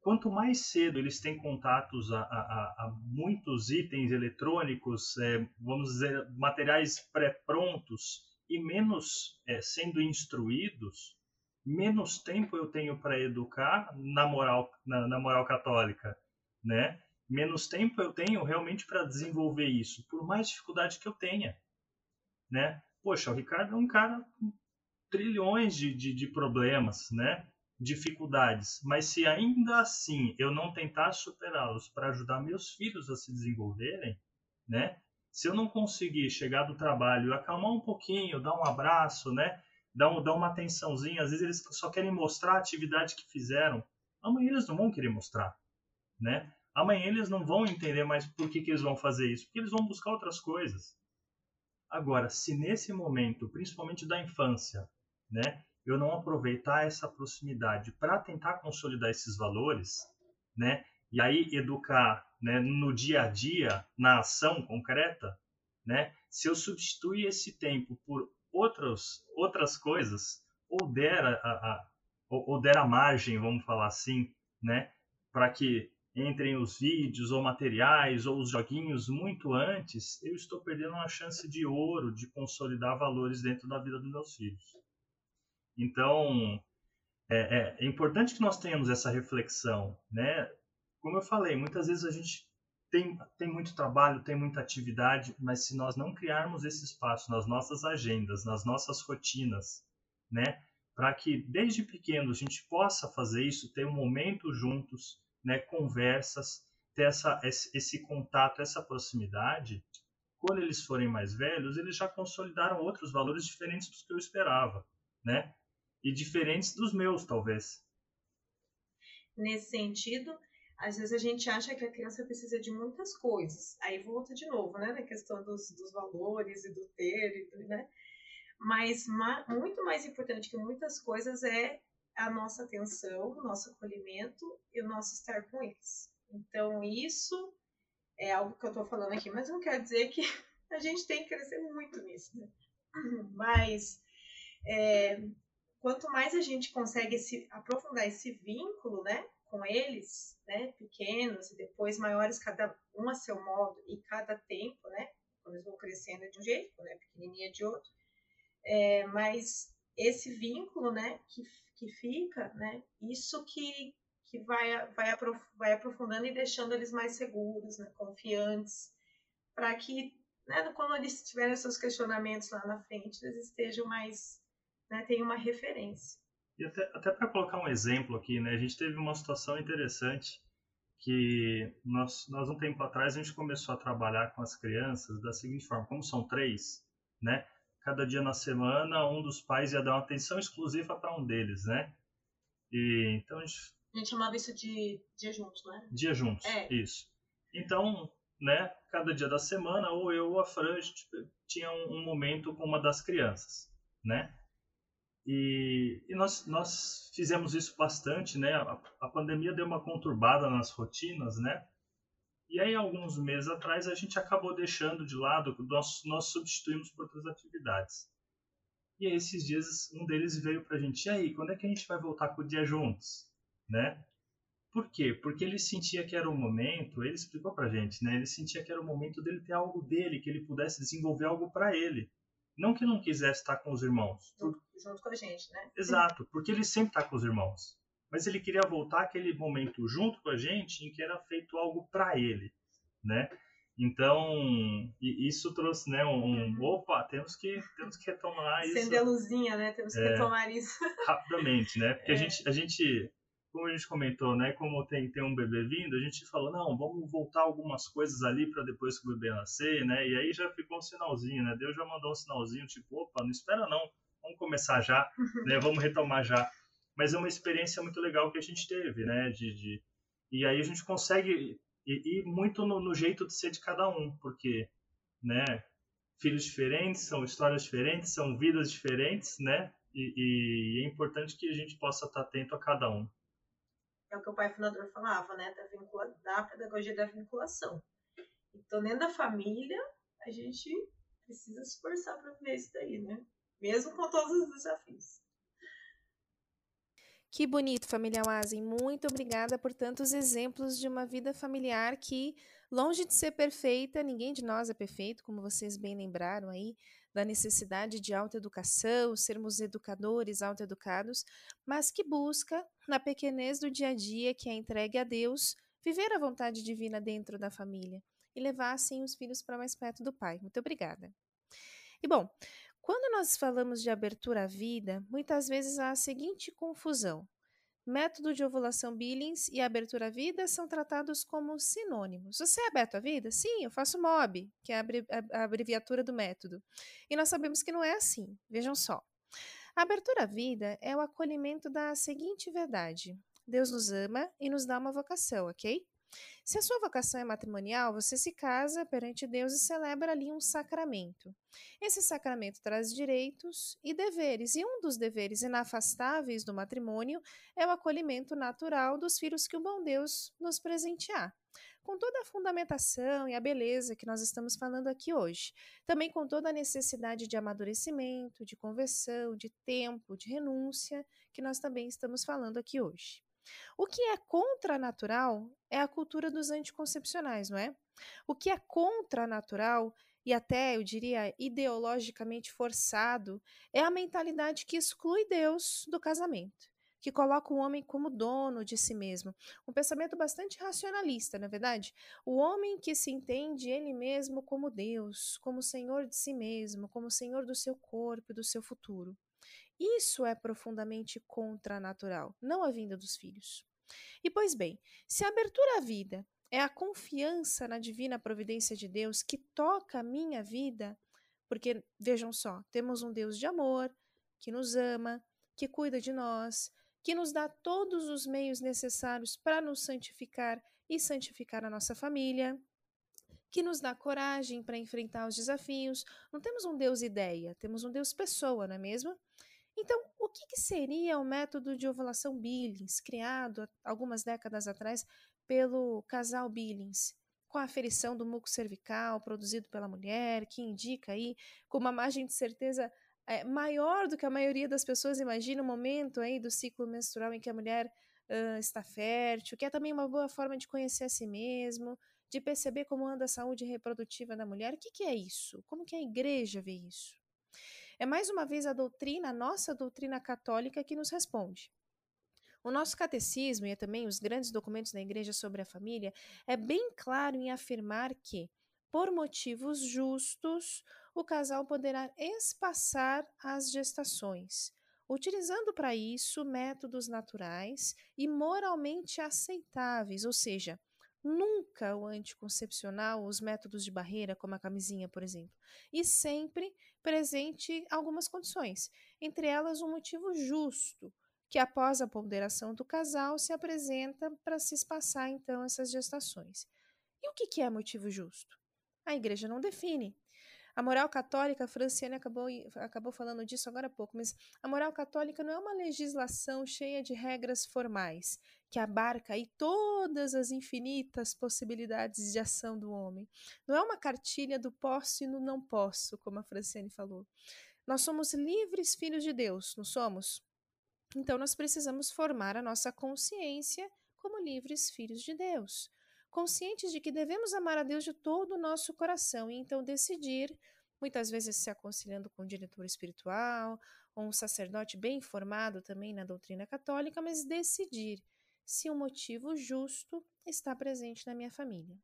quanto mais cedo eles têm contatos a, a, a muitos itens eletrônicos, é, vamos dizer, materiais pré-prontos, e menos é, sendo instruídos, menos tempo eu tenho para educar na moral, na, na, moral católica, né? Menos tempo eu tenho realmente para desenvolver isso, por mais dificuldade que eu tenha, né? Poxa, o Ricardo é um cara com trilhões de, de, de problemas, né? Dificuldades, mas se ainda assim eu não tentar superá-los para ajudar meus filhos a se desenvolverem, né? Se eu não conseguir chegar do trabalho, acalmar um pouquinho, dar um abraço, né? Dar, um, dar uma atençãozinha, às vezes eles só querem mostrar a atividade que fizeram. Amanhã eles não vão querer mostrar, né? Amanhã eles não vão entender mais por que, que eles vão fazer isso, porque eles vão buscar outras coisas. Agora, se nesse momento, principalmente da infância, né, eu não aproveitar essa proximidade para tentar consolidar esses valores, né, e aí educar, né, no dia a dia, na ação concreta, né, se eu substituir esse tempo por outros, outras coisas, ou der a, a ou, ou der a margem, vamos falar assim, né, para que entrem os vídeos ou materiais ou os joguinhos muito antes, eu estou perdendo uma chance de ouro de consolidar valores dentro da vida dos meus filhos. Então, é, é, é importante que nós tenhamos essa reflexão, né? Como eu falei, muitas vezes a gente tem, tem muito trabalho, tem muita atividade, mas se nós não criarmos esse espaço nas nossas agendas, nas nossas rotinas, né? Para que desde pequeno a gente possa fazer isso, ter um momento juntos, né, conversas, ter essa, esse, esse contato, essa proximidade, quando eles forem mais velhos, eles já consolidaram outros valores diferentes dos que eu esperava, né? E diferentes dos meus, talvez. Nesse sentido, às vezes a gente acha que a criança precisa de muitas coisas. Aí volta de novo, né, na questão dos, dos valores e do ter, né? Mas ma muito mais importante que muitas coisas é a nossa atenção, o nosso acolhimento e o nosso estar com eles. Então, isso é algo que eu estou falando aqui, mas não quer dizer que a gente tem que crescer muito nisso, né? Mas é, quanto mais a gente consegue esse, aprofundar esse vínculo, né, com eles, né, pequenos e depois maiores, cada um a seu modo e cada tempo, né, quando eles vão crescendo de um jeito, né, pequenininha de outro, é, mas esse vínculo, né, que que fica, né? Isso que, que vai, vai, aprof, vai aprofundando e deixando eles mais seguros, né, confiantes, para que, né, quando eles tiverem seus questionamentos lá na frente, eles estejam mais, né, tenham uma referência. E até, até para colocar um exemplo aqui, né, a gente teve uma situação interessante que nós, nós um tempo atrás a gente começou a trabalhar com as crianças da seguinte forma, como são três, né, cada dia na semana um dos pais ia dar uma atenção exclusiva para um deles, né? E então a gente, a gente chamava isso de dia juntos, né? Dia juntos, é. isso. Então, né, cada dia da semana, ou eu ou a Fran, a gente tinha um, um momento com uma das crianças, né? E, e, nós, nós fizemos isso bastante, né? A, a pandemia deu uma conturbada nas rotinas, né? E aí, alguns meses atrás, a gente acabou deixando de lado, nós, nós substituímos por outras atividades. E aí, esses dias, um deles veio para a gente, e aí, quando é que a gente vai voltar com o dia juntos? Né? Por quê? Porque ele sentia que era o momento, ele explicou para a gente, né? Ele sentia que era o momento dele ter algo dele, que ele pudesse desenvolver algo para ele. Não que não quisesse estar com os irmãos. Junto, junto com a gente, né? Exato, porque ele sempre está com os irmãos mas ele queria voltar aquele momento junto com a gente em que era feito algo para ele, né? Então, isso trouxe, né, um, opa, temos que, temos que retomar isso. Acender a luzinha, né, temos que é, retomar isso. rapidamente, né, porque é. a, gente, a gente como a gente comentou, né? Como tem, tem um bebê vindo, a gente falou, não, vamos voltar algumas coisas ali para depois que o bebê nascer, né? E aí já ficou um sinalzinho, né? Deus já mandou um sinalzinho, tipo, opa, não espera não, vamos começar já, né? Vamos retomar já. Mas é uma experiência muito legal que a gente teve, né? De, de... E aí a gente consegue ir, muito no, no jeito de ser de cada um, porque, né? Filhos diferentes, são histórias diferentes, são vidas diferentes, né? E, e, é importante que a gente possa estar atento a cada um é o que o pai fundador falava, né, da, vincula, da pedagogia da vinculação. Então, dentro da família, a gente precisa se esforçar para ver isso daí, né? Mesmo com todos os desafios. Que bonito, família Wazen. Muito obrigada por tantos exemplos de uma vida familiar que, longe de ser perfeita, ninguém de nós é perfeito, como vocês bem lembraram aí, da necessidade de autoeducação, sermos educadores autoeducados, mas que busca, na pequenez do dia a dia que é entregue a Deus, viver a vontade divina dentro da família e levar assim os filhos para mais perto do Pai. Muito obrigada. E bom, quando nós falamos de abertura à vida, muitas vezes há a seguinte confusão: Método de ovulação Billings e abertura à vida são tratados como sinônimos. Você é aberto à vida? Sim, eu faço MOB, que é a abreviatura do método. E nós sabemos que não é assim. Vejam só. A abertura à vida é o acolhimento da seguinte verdade: Deus nos ama e nos dá uma vocação, ok? Se a sua vocação é matrimonial, você se casa perante Deus e celebra ali um sacramento. Esse sacramento traz direitos e deveres, e um dos deveres inafastáveis do matrimônio é o acolhimento natural dos filhos que o bom Deus nos presentear. Com toda a fundamentação e a beleza que nós estamos falando aqui hoje. Também com toda a necessidade de amadurecimento, de conversão, de tempo, de renúncia, que nós também estamos falando aqui hoje. O que é contranatural é a cultura dos anticoncepcionais, não é? O que é contranatural e até, eu diria, ideologicamente forçado é a mentalidade que exclui Deus do casamento, que coloca o homem como dono de si mesmo. Um pensamento bastante racionalista, na é verdade? O homem que se entende ele mesmo como Deus, como senhor de si mesmo, como senhor do seu corpo e do seu futuro. Isso é profundamente contranatural, não a vinda dos filhos. E pois bem, se a abertura à vida é a confiança na divina providência de Deus que toca a minha vida, porque vejam só, temos um Deus de amor, que nos ama, que cuida de nós, que nos dá todos os meios necessários para nos santificar e santificar a nossa família, que nos dá coragem para enfrentar os desafios. Não temos um Deus ideia, temos um Deus pessoa, não é mesmo? Então, o que, que seria o método de ovulação Billings, criado algumas décadas atrás pelo casal Billings? com a aferição do muco cervical produzido pela mulher, que indica aí com uma margem de certeza é, maior do que a maioria das pessoas imagina o momento aí do ciclo menstrual em que a mulher uh, está fértil, que é também uma boa forma de conhecer a si mesmo, de perceber como anda a saúde reprodutiva da mulher. O que, que é isso? Como que a igreja vê isso? É mais uma vez a doutrina, a nossa doutrina católica, que nos responde. O nosso catecismo e também os grandes documentos da Igreja sobre a família é bem claro em afirmar que, por motivos justos, o casal poderá espaçar as gestações, utilizando para isso métodos naturais e moralmente aceitáveis, ou seja, nunca o anticoncepcional, os métodos de barreira, como a camisinha, por exemplo, e sempre presente algumas condições, entre elas um motivo justo, que após a ponderação do casal se apresenta para se espaçar então essas gestações. E o que é motivo justo? A igreja não define. A moral católica, a Franciane acabou, acabou falando disso agora há pouco, mas a moral católica não é uma legislação cheia de regras formais, que abarca aí todas as infinitas possibilidades de ação do homem. Não é uma cartilha do posso e no não posso, como a Franciane falou. Nós somos livres filhos de Deus, não somos? Então nós precisamos formar a nossa consciência como livres filhos de Deus, conscientes de que devemos amar a Deus de todo o nosso coração e então decidir, muitas vezes se aconselhando com um diretor espiritual ou um sacerdote bem informado também na doutrina católica, mas decidir se um motivo justo está presente na minha família.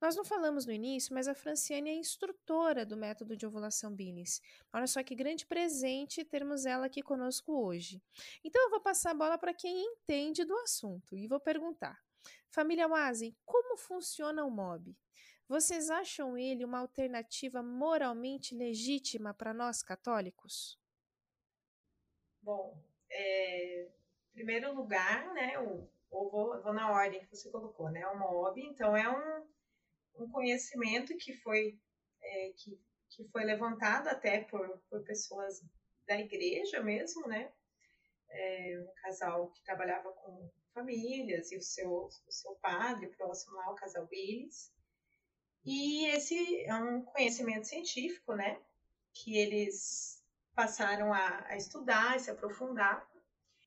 Nós não falamos no início, mas a Franciane é instrutora do método de ovulação Billings. Olha só que grande presente termos ela aqui conosco hoje. Então eu vou passar a bola para quem entende do assunto e vou perguntar. Família Wazen, como funciona o MOB? Vocês acham ele uma alternativa moralmente legítima para nós católicos? Bom, é, em primeiro lugar, né, ou vou, vou, na ordem que você colocou, né, o MOB, então é um, um conhecimento que foi, é, que, que foi levantado até por, por pessoas da igreja mesmo, né, é, um casal que trabalhava com famílias e o seu, o seu padre próximo lá, o casal Willis. E esse é um conhecimento científico, né? Que eles passaram a, a estudar e se aprofundar.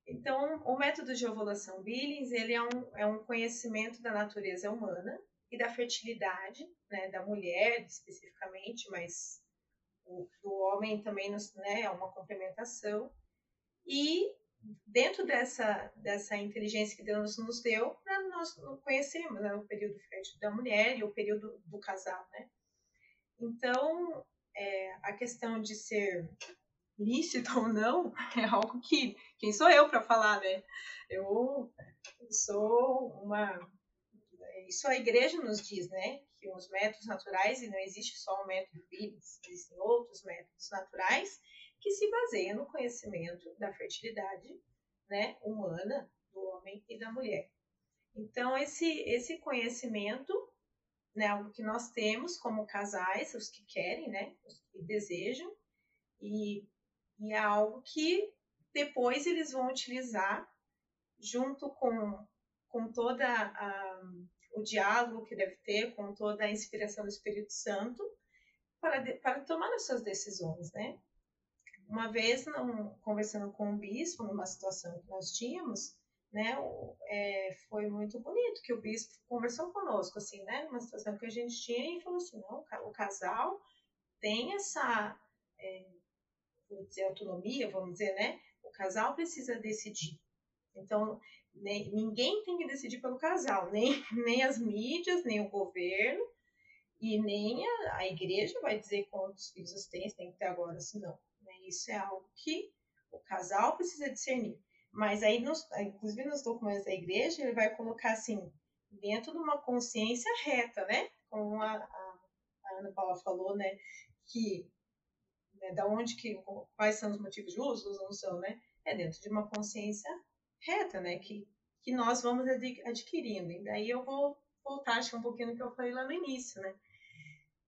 Então, o método de ovulação Billings, ele é um, é um conhecimento da natureza humana e da fertilidade, né, da mulher especificamente, mas o, do homem também nos, né, é uma complementação. E dentro dessa, dessa inteligência que Deus nos deu, para nós conhecermos né, o período fértil da mulher e o período do casal, né? Então, é, a questão de ser lícito ou não é algo que quem sou eu para falar, né? Eu, sou uma isso a igreja nos diz, né? Que os métodos naturais e não existe só o método Phillips, existem outros métodos naturais que se baseia no conhecimento da fertilidade né, humana do homem e da mulher. Então, esse, esse conhecimento, né, algo que nós temos como casais, os que querem, né, os que desejam, e, e é algo que depois eles vão utilizar junto com, com toda a, o diálogo que deve ter, com toda a inspiração do Espírito Santo, para, para tomar as suas decisões, né? Uma vez, não, conversando com o bispo, numa situação que nós tínhamos, né, é, foi muito bonito que o bispo conversou conosco, assim, né, numa situação que a gente tinha e falou assim, não, o casal tem essa, é, vou dizer, autonomia, vamos dizer, né, o casal precisa decidir. Então, nem, ninguém tem que decidir pelo casal, nem, nem as mídias, nem o governo, e nem a, a igreja vai dizer quantos filhos tem, tem que ter agora, senão. Isso é algo que o casal precisa discernir. Mas aí, nos, inclusive nos documentos da igreja, ele vai colocar assim, dentro de uma consciência reta, né? Como a, a, a Ana Paula falou, né? Que né, da onde que quais são os motivos justos não são, né? É dentro de uma consciência reta, né? Que, que nós vamos adquirindo. E daí eu vou voltar acho, um pouquinho no que eu falei lá no início, né?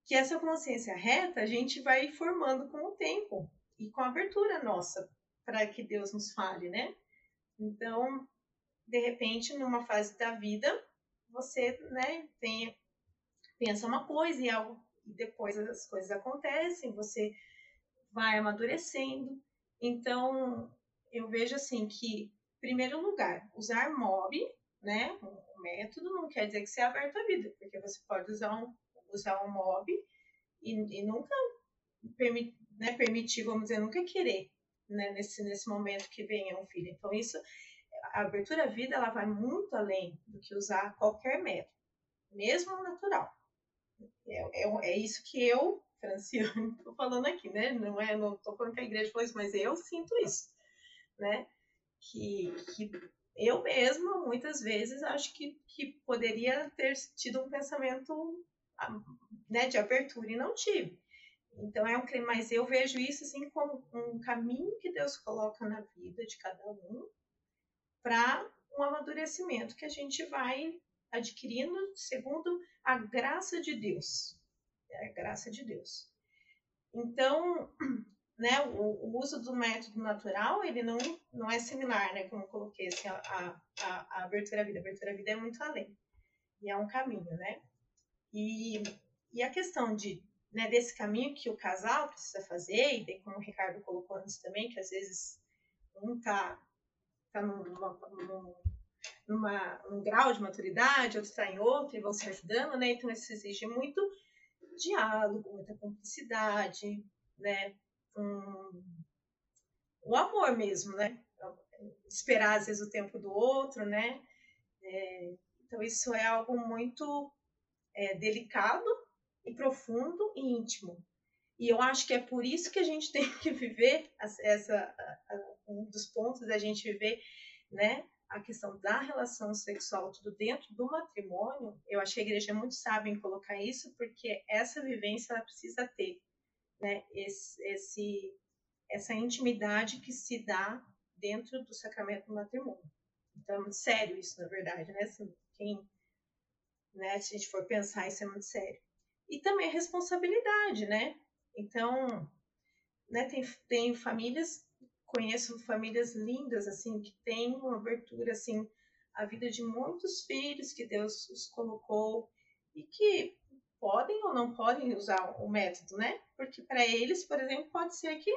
Que essa consciência reta a gente vai formando com o tempo e com a abertura nossa para que Deus nos fale, né? Então, de repente, numa fase da vida, você, né, tem, pensa uma coisa e algo e depois as coisas acontecem, você vai amadurecendo. Então, eu vejo assim que, em primeiro lugar, usar MOB, né, um método, não quer dizer que você é aberto vida, porque você pode usar um, usar um MOB e, e nunca permitir né, permitir, vamos dizer, nunca querer, né, nesse, nesse momento que venha um filho. Então, isso, a abertura à vida, ela vai muito além do que usar qualquer método, mesmo natural. É, é, é isso que eu, Franciano, estou falando aqui, né? Não é, não estou falando que a igreja falou isso, mas eu sinto isso, né? Que, que eu mesma, muitas vezes, acho que, que poderia ter tido um pensamento né, de abertura e não tive. Então é um clima, mas eu vejo isso assim como um caminho que Deus coloca na vida de cada um para um amadurecimento que a gente vai adquirindo segundo a graça de Deus. É a graça de Deus. Então, né, o, o, uso do método natural, ele não, não é similar, né, como eu coloquei, assim, a, a, a abertura à vida. A abertura à vida é muito além. E é um caminho, né? E, e a questão de né, desse caminho que o casal precisa fazer, e como o Ricardo colocou antes também, que às vezes um tá, tá numa, num grau de maturidade, outro está em outro, e vão se ajudando, né? Então isso exige muito diálogo, muita cumplicidade, né? Um, o amor mesmo, né? Esperar às vezes o tempo do outro, né? É, então isso é algo muito é, delicado e profundo e íntimo. E eu acho que é por isso que a gente tem que viver essa um dos pontos da gente viver, né, a questão da relação sexual tudo dentro do matrimônio. Eu acho que a igreja é muito sábia em colocar isso, porque essa vivência ela precisa ter, né, esse, esse essa intimidade que se dá dentro do sacramento do matrimônio. Então é muito sério isso, na verdade, né? Assim, quem, né, se a gente for pensar, isso é muito sério. E também a responsabilidade, né? Então, né, tem, tem famílias, conheço famílias lindas, assim, que têm uma abertura, assim, a vida de muitos filhos que Deus os colocou e que podem ou não podem usar o método, né? Porque para eles, por exemplo, pode ser que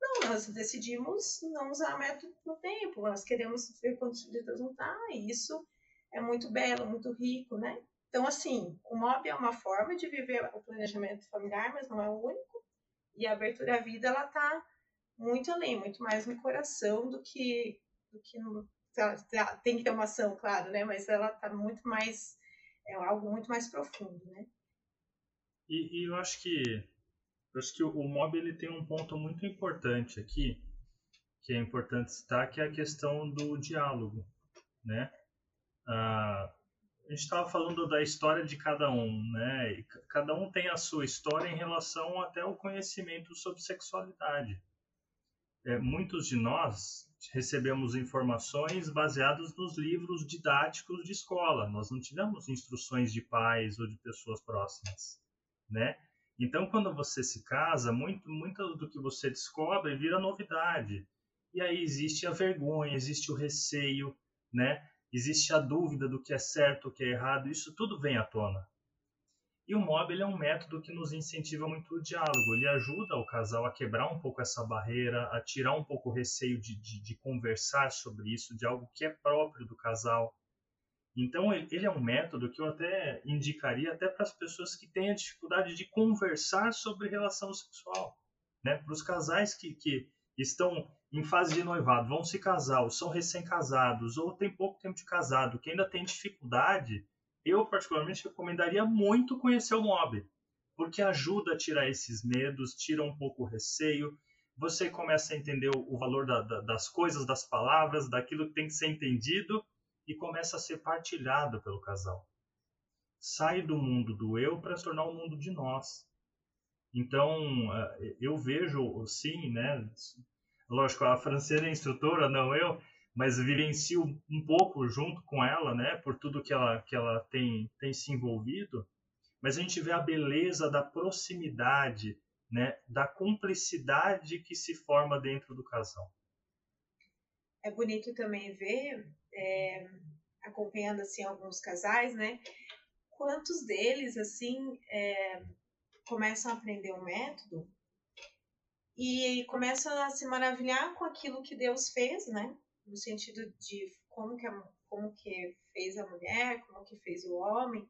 não, nós decidimos não usar método no tempo, nós queremos ver quantos filhos não está, e isso é muito belo, muito rico, né? Então, assim, o MOB é uma forma de viver o planejamento familiar, mas não é o único. E a abertura à vida, ela tá muito além, muito mais no coração do que, do que no, tem que ter uma ação, claro, né? Mas ela tá muito mais, é algo muito mais profundo, né? E, e eu acho que eu acho que o, o MOB ele tem um ponto muito importante aqui, que é importante citar, que é a questão do diálogo, né? Ah, a gente estava falando da história de cada um, né? E cada um tem a sua história em relação até ao conhecimento sobre sexualidade. É, muitos de nós recebemos informações baseadas nos livros didáticos de escola. Nós não tivemos instruções de pais ou de pessoas próximas, né? Então, quando você se casa, muito, muito do que você descobre vira novidade. E aí existe a vergonha, existe o receio, né? Existe a dúvida do que é certo, o que é errado. Isso tudo vem à tona. E o MOB é um método que nos incentiva muito o diálogo. Ele ajuda o casal a quebrar um pouco essa barreira, a tirar um pouco o receio de, de, de conversar sobre isso, de algo que é próprio do casal. Então, ele é um método que eu até indicaria até para as pessoas que têm a dificuldade de conversar sobre relação sexual. Né? Para os casais que, que estão em fase de noivado, vão se casar, ou são recém-casados, ou tem pouco tempo de casado, que ainda tem dificuldade, eu particularmente recomendaria muito conhecer o MOB, porque ajuda a tirar esses medos, tira um pouco o receio, você começa a entender o valor da, da, das coisas, das palavras, daquilo que tem que ser entendido, e começa a ser partilhado pelo casal. Sai do mundo do eu para se tornar o um mundo de nós. Então, eh, eu vejo, sim, né? Lógico, a Francine é instrutora, não eu, mas vivencio um pouco junto com ela, né? Por tudo que ela, que ela tem, tem se envolvido. Mas a gente vê a beleza da proximidade, né? Da cumplicidade que se forma dentro do casal. É bonito também ver é, acompanhando assim alguns casais, né? Quantos deles assim é, começam a aprender um método e começam a se maravilhar com aquilo que Deus fez, né? No sentido de como que, a, como que fez a mulher, como que fez o homem.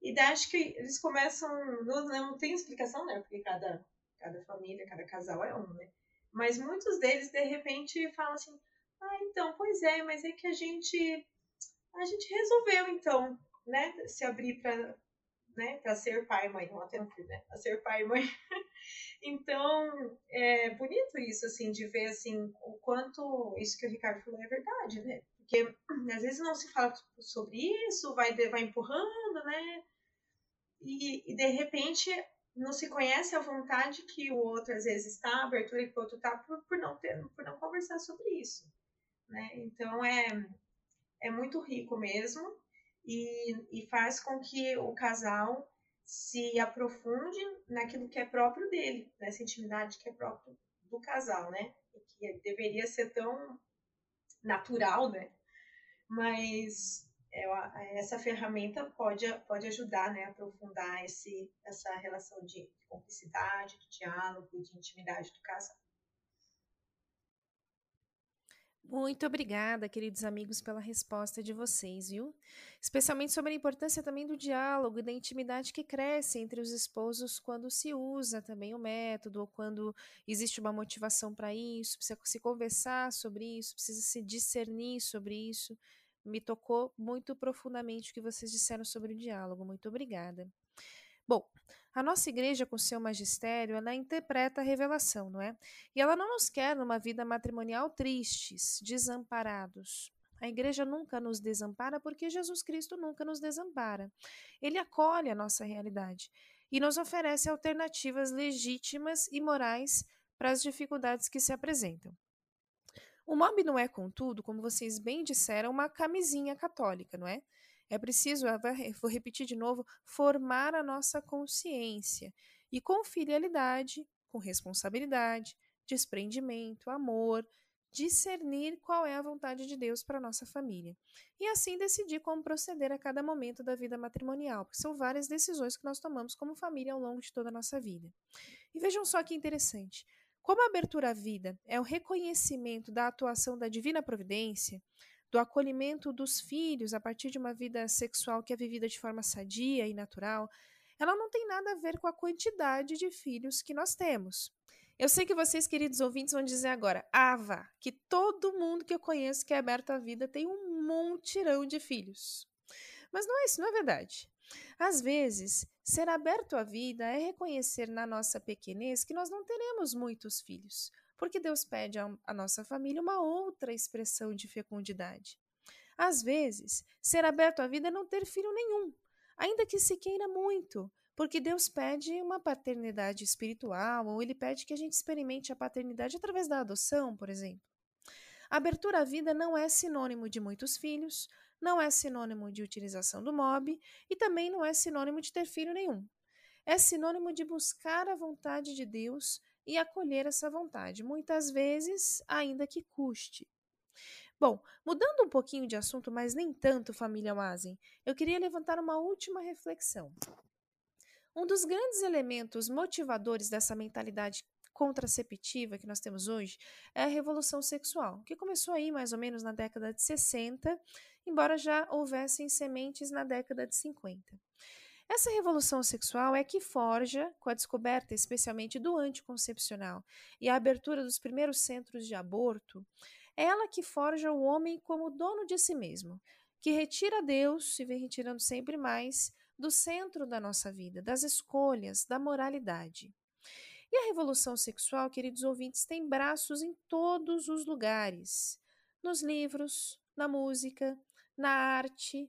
E daí acho que eles começam, não, não tem explicação, né? Porque cada, cada família, cada casal é um, né? Mas muitos deles, de repente, falam assim, ah, então, pois é, mas é que a gente a gente resolveu então, né, se abrir para né, ser pai e mãe, não até filho, né, para ser pai e mãe. então, é bonito isso assim de ver assim o quanto isso que o Ricardo falou é verdade, né? Porque às vezes não se fala sobre isso, vai vai empurrando, né? E, e de repente não se conhece a vontade que o outro às vezes está, a abertura que o outro está por, por não ter, por não conversar sobre isso. Né? Então é, é muito rico mesmo e, e faz com que o casal se aprofunde naquilo que é próprio dele, nessa intimidade que é próprio do casal, né? E que deveria ser tão natural, né? Mas é, essa ferramenta pode, pode ajudar né, a aprofundar esse, essa relação de, de cumplicidade, de diálogo, de intimidade do casal. Muito obrigada, queridos amigos, pela resposta de vocês, viu? Especialmente sobre a importância também do diálogo e da intimidade que cresce entre os esposos quando se usa também o método ou quando existe uma motivação para isso, precisa se conversar sobre isso, precisa se discernir sobre isso. Me tocou muito profundamente o que vocês disseram sobre o diálogo. Muito obrigada. Bom, a nossa igreja, com seu magistério, ela interpreta a revelação, não é? E ela não nos quer numa vida matrimonial tristes, desamparados. A igreja nunca nos desampara porque Jesus Cristo nunca nos desampara. Ele acolhe a nossa realidade e nos oferece alternativas legítimas e morais para as dificuldades que se apresentam. O MOB não é, contudo, como vocês bem disseram, uma camisinha católica, não é? É preciso, vou repetir de novo, formar a nossa consciência e com filialidade, com responsabilidade, desprendimento, amor, discernir qual é a vontade de Deus para nossa família. E assim decidir como proceder a cada momento da vida matrimonial, porque são várias decisões que nós tomamos como família ao longo de toda a nossa vida. E vejam só que interessante. Como a abertura à vida é o reconhecimento da atuação da divina providência, do acolhimento dos filhos a partir de uma vida sexual que é vivida de forma sadia e natural, ela não tem nada a ver com a quantidade de filhos que nós temos. Eu sei que vocês, queridos ouvintes, vão dizer agora, Ava, que todo mundo que eu conheço que é aberto à vida tem um montirão de filhos. Mas não é isso, não é verdade. Às vezes, ser aberto à vida é reconhecer na nossa pequenez que nós não teremos muitos filhos, porque Deus pede à nossa família uma outra expressão de fecundidade. Às vezes, ser aberto à vida é não ter filho nenhum, ainda que se queira muito, porque Deus pede uma paternidade espiritual, ou ele pede que a gente experimente a paternidade através da adoção, por exemplo. Abertura à vida não é sinônimo de muitos filhos, não é sinônimo de utilização do mob e também não é sinônimo de ter filho nenhum. É sinônimo de buscar a vontade de Deus e acolher essa vontade, muitas vezes, ainda que custe. Bom, mudando um pouquinho de assunto, mas nem tanto, família Mazen, eu queria levantar uma última reflexão. Um dos grandes elementos motivadores dessa mentalidade contraceptiva que nós temos hoje é a revolução sexual, que começou aí mais ou menos na década de 60, embora já houvessem sementes na década de 50. Essa revolução sexual é que forja, com a descoberta especialmente do anticoncepcional e a abertura dos primeiros centros de aborto, é ela que forja o homem como dono de si mesmo, que retira Deus e vem retirando sempre mais do centro da nossa vida, das escolhas, da moralidade. E a revolução sexual, queridos ouvintes, tem braços em todos os lugares: nos livros, na música, na arte.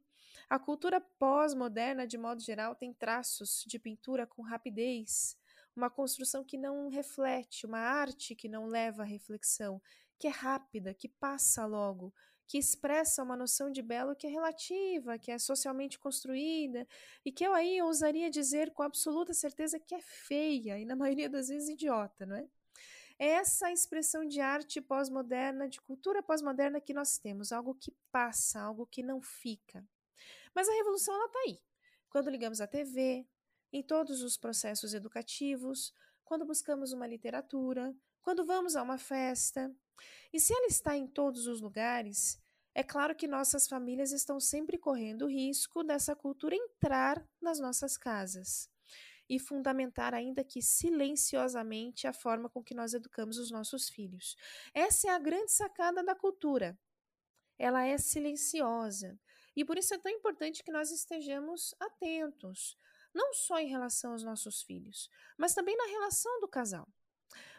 A cultura pós-moderna, de modo geral, tem traços de pintura com rapidez, uma construção que não reflete, uma arte que não leva à reflexão, que é rápida, que passa logo, que expressa uma noção de belo que é relativa, que é socialmente construída e que eu aí ousaria dizer com absoluta certeza que é feia e na maioria das vezes idiota, não é? É essa expressão de arte pós-moderna, de cultura pós-moderna que nós temos, algo que passa, algo que não fica. Mas a revolução ela está aí. Quando ligamos a TV, em todos os processos educativos, quando buscamos uma literatura, quando vamos a uma festa, e se ela está em todos os lugares, é claro que nossas famílias estão sempre correndo o risco dessa cultura entrar nas nossas casas e fundamentar, ainda que silenciosamente, a forma com que nós educamos os nossos filhos. Essa é a grande sacada da cultura. Ela é silenciosa. E por isso é tão importante que nós estejamos atentos, não só em relação aos nossos filhos, mas também na relação do casal.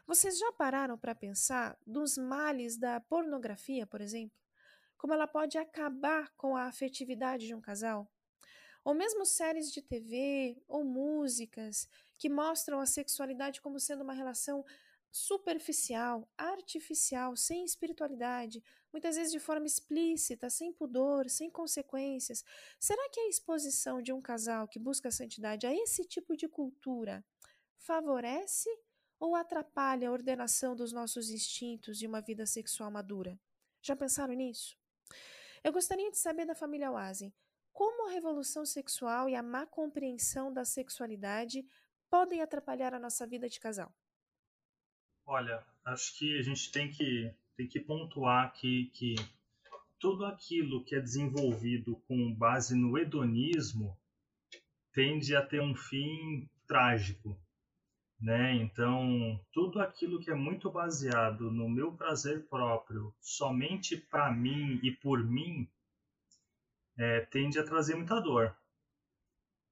Vocês já pararam para pensar dos males da pornografia, por exemplo? Como ela pode acabar com a afetividade de um casal? Ou mesmo séries de TV ou músicas que mostram a sexualidade como sendo uma relação superficial, artificial, sem espiritualidade, muitas vezes de forma explícita, sem pudor, sem consequências. Será que a exposição de um casal que busca santidade a esse tipo de cultura favorece ou atrapalha a ordenação dos nossos instintos de uma vida sexual madura? Já pensaram nisso? Eu gostaria de saber da família Oasen como a revolução sexual e a má compreensão da sexualidade podem atrapalhar a nossa vida de casal. Olha, acho que a gente tem que, tem que pontuar aqui que tudo aquilo que é desenvolvido com base no hedonismo tende a ter um fim trágico né? Então, tudo aquilo que é muito baseado no meu prazer próprio, somente para mim e por mim, é, tende a trazer muita dor.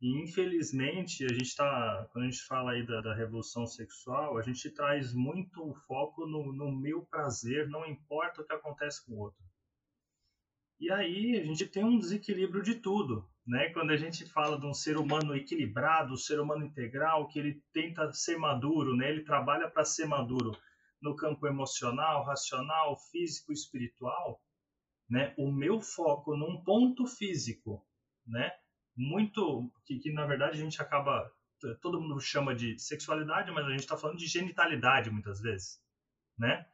E infelizmente, a gente tá, quando a gente fala aí da, da revolução sexual, a gente traz muito foco no, no meu prazer, não importa o que acontece com o outro. E aí a gente tem um desequilíbrio de tudo, né? Quando a gente fala de um ser humano equilibrado, um ser humano integral, que ele tenta ser maduro, né? Ele trabalha para ser maduro no campo emocional, racional, físico, espiritual, né? O meu foco num ponto físico, né? Muito que, que na verdade a gente acaba todo mundo chama de sexualidade, mas a gente está falando de genitalidade muitas vezes, né?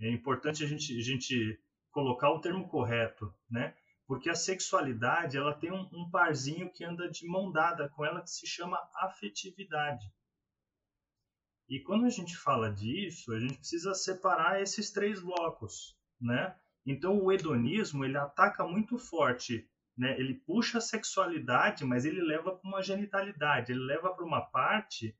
É importante a gente, a gente colocar o termo correto, né? Porque a sexualidade ela tem um, um parzinho que anda de mão dada com ela que se chama afetividade. E quando a gente fala disso, a gente precisa separar esses três blocos, né? Então o hedonismo ele ataca muito forte, né? Ele puxa a sexualidade, mas ele leva para uma genitalidade, ele leva para uma parte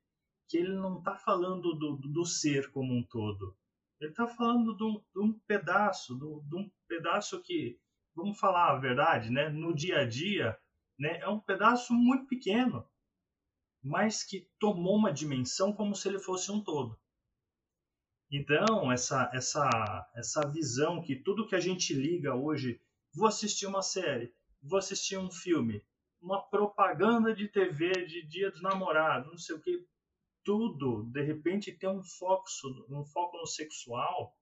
que ele não está falando do, do ser como um todo. Ele está falando de um, pedaço, de, de um pedaço que, vamos falar a verdade, né? No dia a dia, né? É um pedaço muito pequeno, mas que tomou uma dimensão como se ele fosse um todo. Então, essa, essa, essa visão que tudo que a gente liga hoje, vou assistir uma série, vou assistir um filme, uma propaganda de TV de Dia dos Namorados, não sei o que, tudo, de repente, tem um foco, um foco no sexual,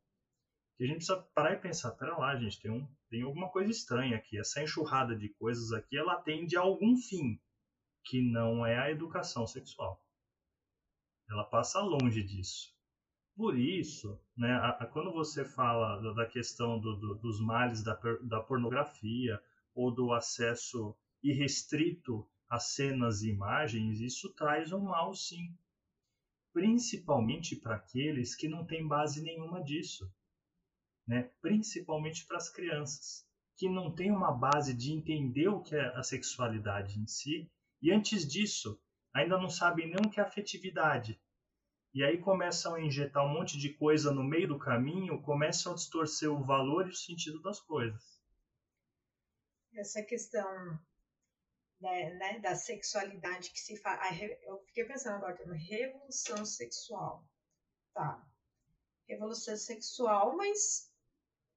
que a gente precisa parar e pensar, pera lá, gente, tem, um, tem alguma coisa estranha aqui. Essa enxurrada de coisas aqui, ela atende a algum fim, que não é a educação sexual. Ela passa longe disso. Por isso, né, a, a, quando você fala da, da questão do, do, dos males da, da pornografia ou do acesso irrestrito a cenas e imagens, isso traz um mal sim principalmente para aqueles que não têm base nenhuma disso, né? principalmente para as crianças, que não têm uma base de entender o que é a sexualidade em si, e antes disso, ainda não sabem nem o que é afetividade. E aí começam a injetar um monte de coisa no meio do caminho, começam a distorcer o valor e o sentido das coisas. Essa questão né, né, da sexualidade que se faz. Eu fiquei pensando agora, tem uma revolução sexual. Tá. Revolução sexual, mas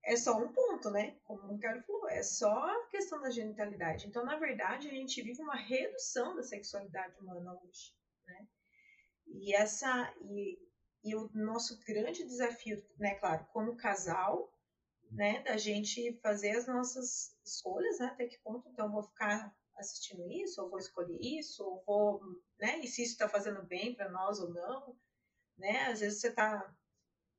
é só um ponto, né? Como o Ricardo falou, é só a questão da genitalidade. Então, na verdade, a gente vive uma redução da sexualidade humana hoje, né? E essa e, e o nosso grande desafio, né, claro, como casal, né, da gente fazer as nossas escolhas, né, até que ponto então vou ficar assistindo isso, ou vou escolher isso, ou vou, né? E se isso está fazendo bem para nós ou não, né? Às vezes você está,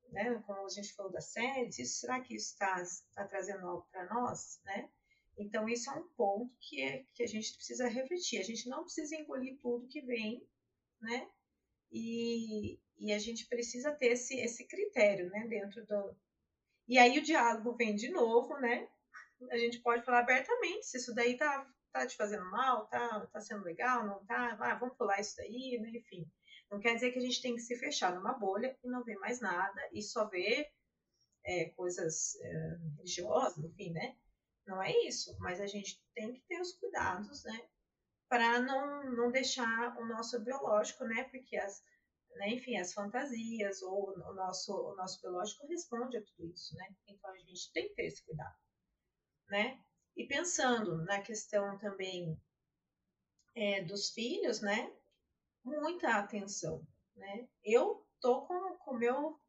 né? Como a gente falou da série, isso, será que isso está tá trazendo algo para nós, né? Então, isso é um ponto que, é, que a gente precisa refletir. A gente não precisa engolir tudo que vem, né? E, e a gente precisa ter esse, esse critério, né? Dentro do. E aí o diálogo vem de novo, né? A gente pode falar abertamente se isso daí tá tá te fazendo mal, tá, tá sendo legal, não tá, ah, vamos pular isso daí, né? enfim. Não quer dizer que a gente tem que se fechar numa bolha e não ver mais nada e só ver é, coisas é, religiosas, enfim, né? Não é isso, mas a gente tem que ter os cuidados, né? Para não, não deixar o nosso biológico, né? Porque as, né, enfim, as fantasias ou o nosso, o nosso biológico responde a tudo isso, né? Então a gente tem que ter esse cuidado, né? E pensando na questão também é, dos filhos, né? Muita atenção, né? Eu tô com o meu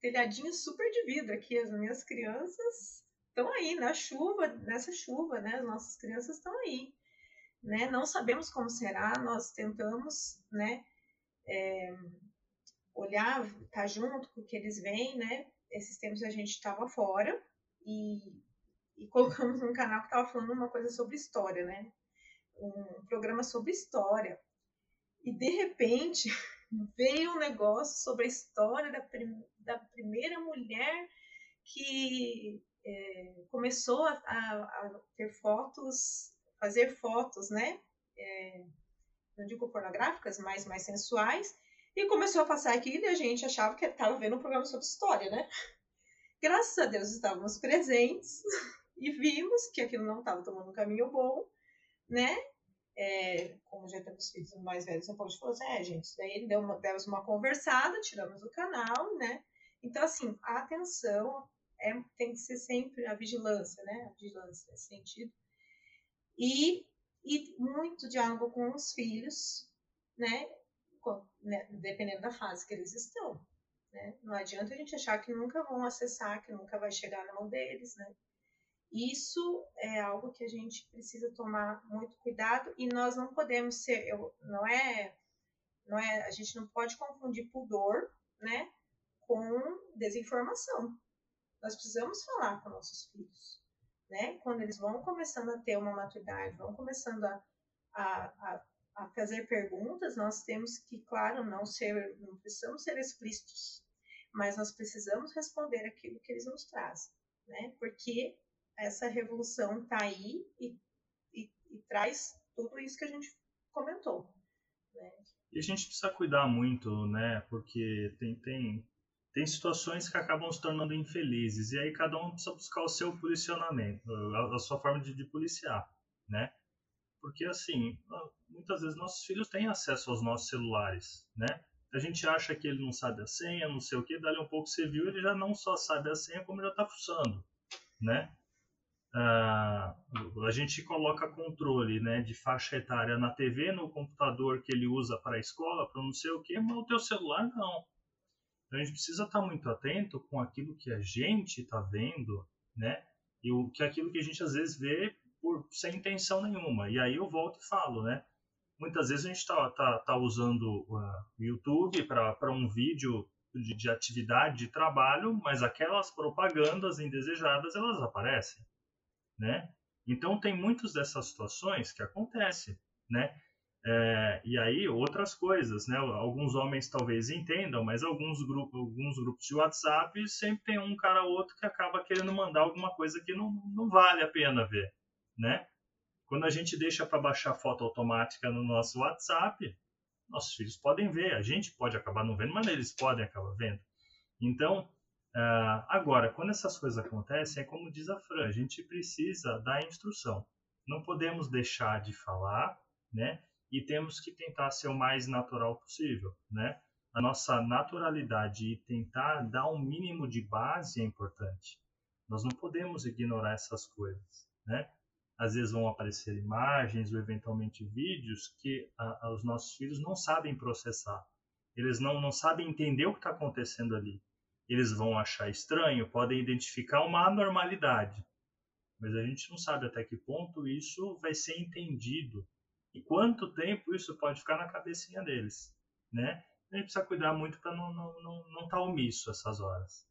telhadinho super de vidro aqui, as minhas crianças estão aí na chuva, nessa chuva, né? As nossas crianças estão aí, né? Não sabemos como será, nós tentamos, né? É, olhar, estar tá junto com o que eles veem, né? Esses tempos a gente estava fora e e colocamos um canal que estava falando uma coisa sobre história, né? Um programa sobre história. E de repente veio um negócio sobre a história da, prim da primeira mulher que é, começou a, a, a, ter fotos, fazer fotos, né? É, não digo pornográficas, mas mais sensuais. E começou a passar aquilo e a gente achava que estava vendo um programa sobre história, né? Graças a Deus estávamos presentes e vimos que aquilo não estava tomando um caminho bom, né? É, como já temos filhos mais velhos, não pode falar assim, é, gente, isso daí deu uma, demos uma conversada, tiramos do canal, né? Então, assim, a atenção é, tem que ser sempre a vigilância, né? A vigilância nesse sentido. E, e muito diálogo com os filhos, né? Né? Dependendo da fase que eles estão. Né? Não adianta a gente achar que nunca vão acessar, que nunca vai chegar na mão deles, né? Isso é algo que a gente precisa tomar muito cuidado e nós não podemos ser, eu, não é, não é, a gente não pode confundir pudor, né, com desinformação. Nós precisamos falar com nossos filhos, né? Quando eles vão começando a ter uma maturidade, vão começando a, a, a, a fazer perguntas, nós temos que, claro, não ser, não precisamos ser explícitos, mas nós precisamos responder aquilo que eles nos trazem, né? Porque essa revolução está aí e, e, e, traz tudo isso que a gente comentou. Né? E a gente precisa cuidar muito, né? Porque tem, tem, tem situações que acabam se tornando infelizes e aí cada um precisa buscar o seu posicionamento, a, a sua forma de, de policiar, né? Porque assim, muitas vezes nossos filhos têm acesso aos nossos celulares, né? A gente acha que ele não sabe a senha, não sei o que, dali um pouco você viu, ele já não só sabe a senha, como já está fuçando, né? Ah, a gente coloca controle né, de faixa etária na TV, no computador que ele usa para a escola, para não sei o que, mas o teu celular não. Então a gente precisa estar tá muito atento com aquilo que a gente está vendo, né? E o que aquilo que a gente às vezes vê por sem intenção nenhuma. E aí eu volto e falo, né? Muitas vezes a gente está tá, tá usando o uh, YouTube para um vídeo de, de atividade de trabalho, mas aquelas propagandas indesejadas elas aparecem né? Então tem muitas dessas situações que acontecem, né? É, e aí outras coisas, né? Alguns homens talvez entendam, mas alguns grupos, alguns grupos de WhatsApp sempre tem um cara ou outro que acaba querendo mandar alguma coisa que não, não vale a pena ver, né? Quando a gente deixa para baixar foto automática no nosso WhatsApp, nossos filhos podem ver, a gente pode acabar não vendo, mas eles podem acabar vendo. Então, Uh, agora, quando essas coisas acontecem, é como diz a Fran, a gente precisa dar instrução. Não podemos deixar de falar, né? E temos que tentar ser o mais natural possível, né? A nossa naturalidade e tentar dar um mínimo de base é importante. Nós não podemos ignorar essas coisas, né? Às vezes vão aparecer imagens ou eventualmente vídeos que a, os nossos filhos não sabem processar. Eles não, não sabem entender o que está acontecendo ali eles vão achar estranho, podem identificar uma anormalidade. Mas a gente não sabe até que ponto isso vai ser entendido e quanto tempo isso pode ficar na cabecinha deles, né? A gente precisa cuidar muito para não não não não estar tá omisso essas horas.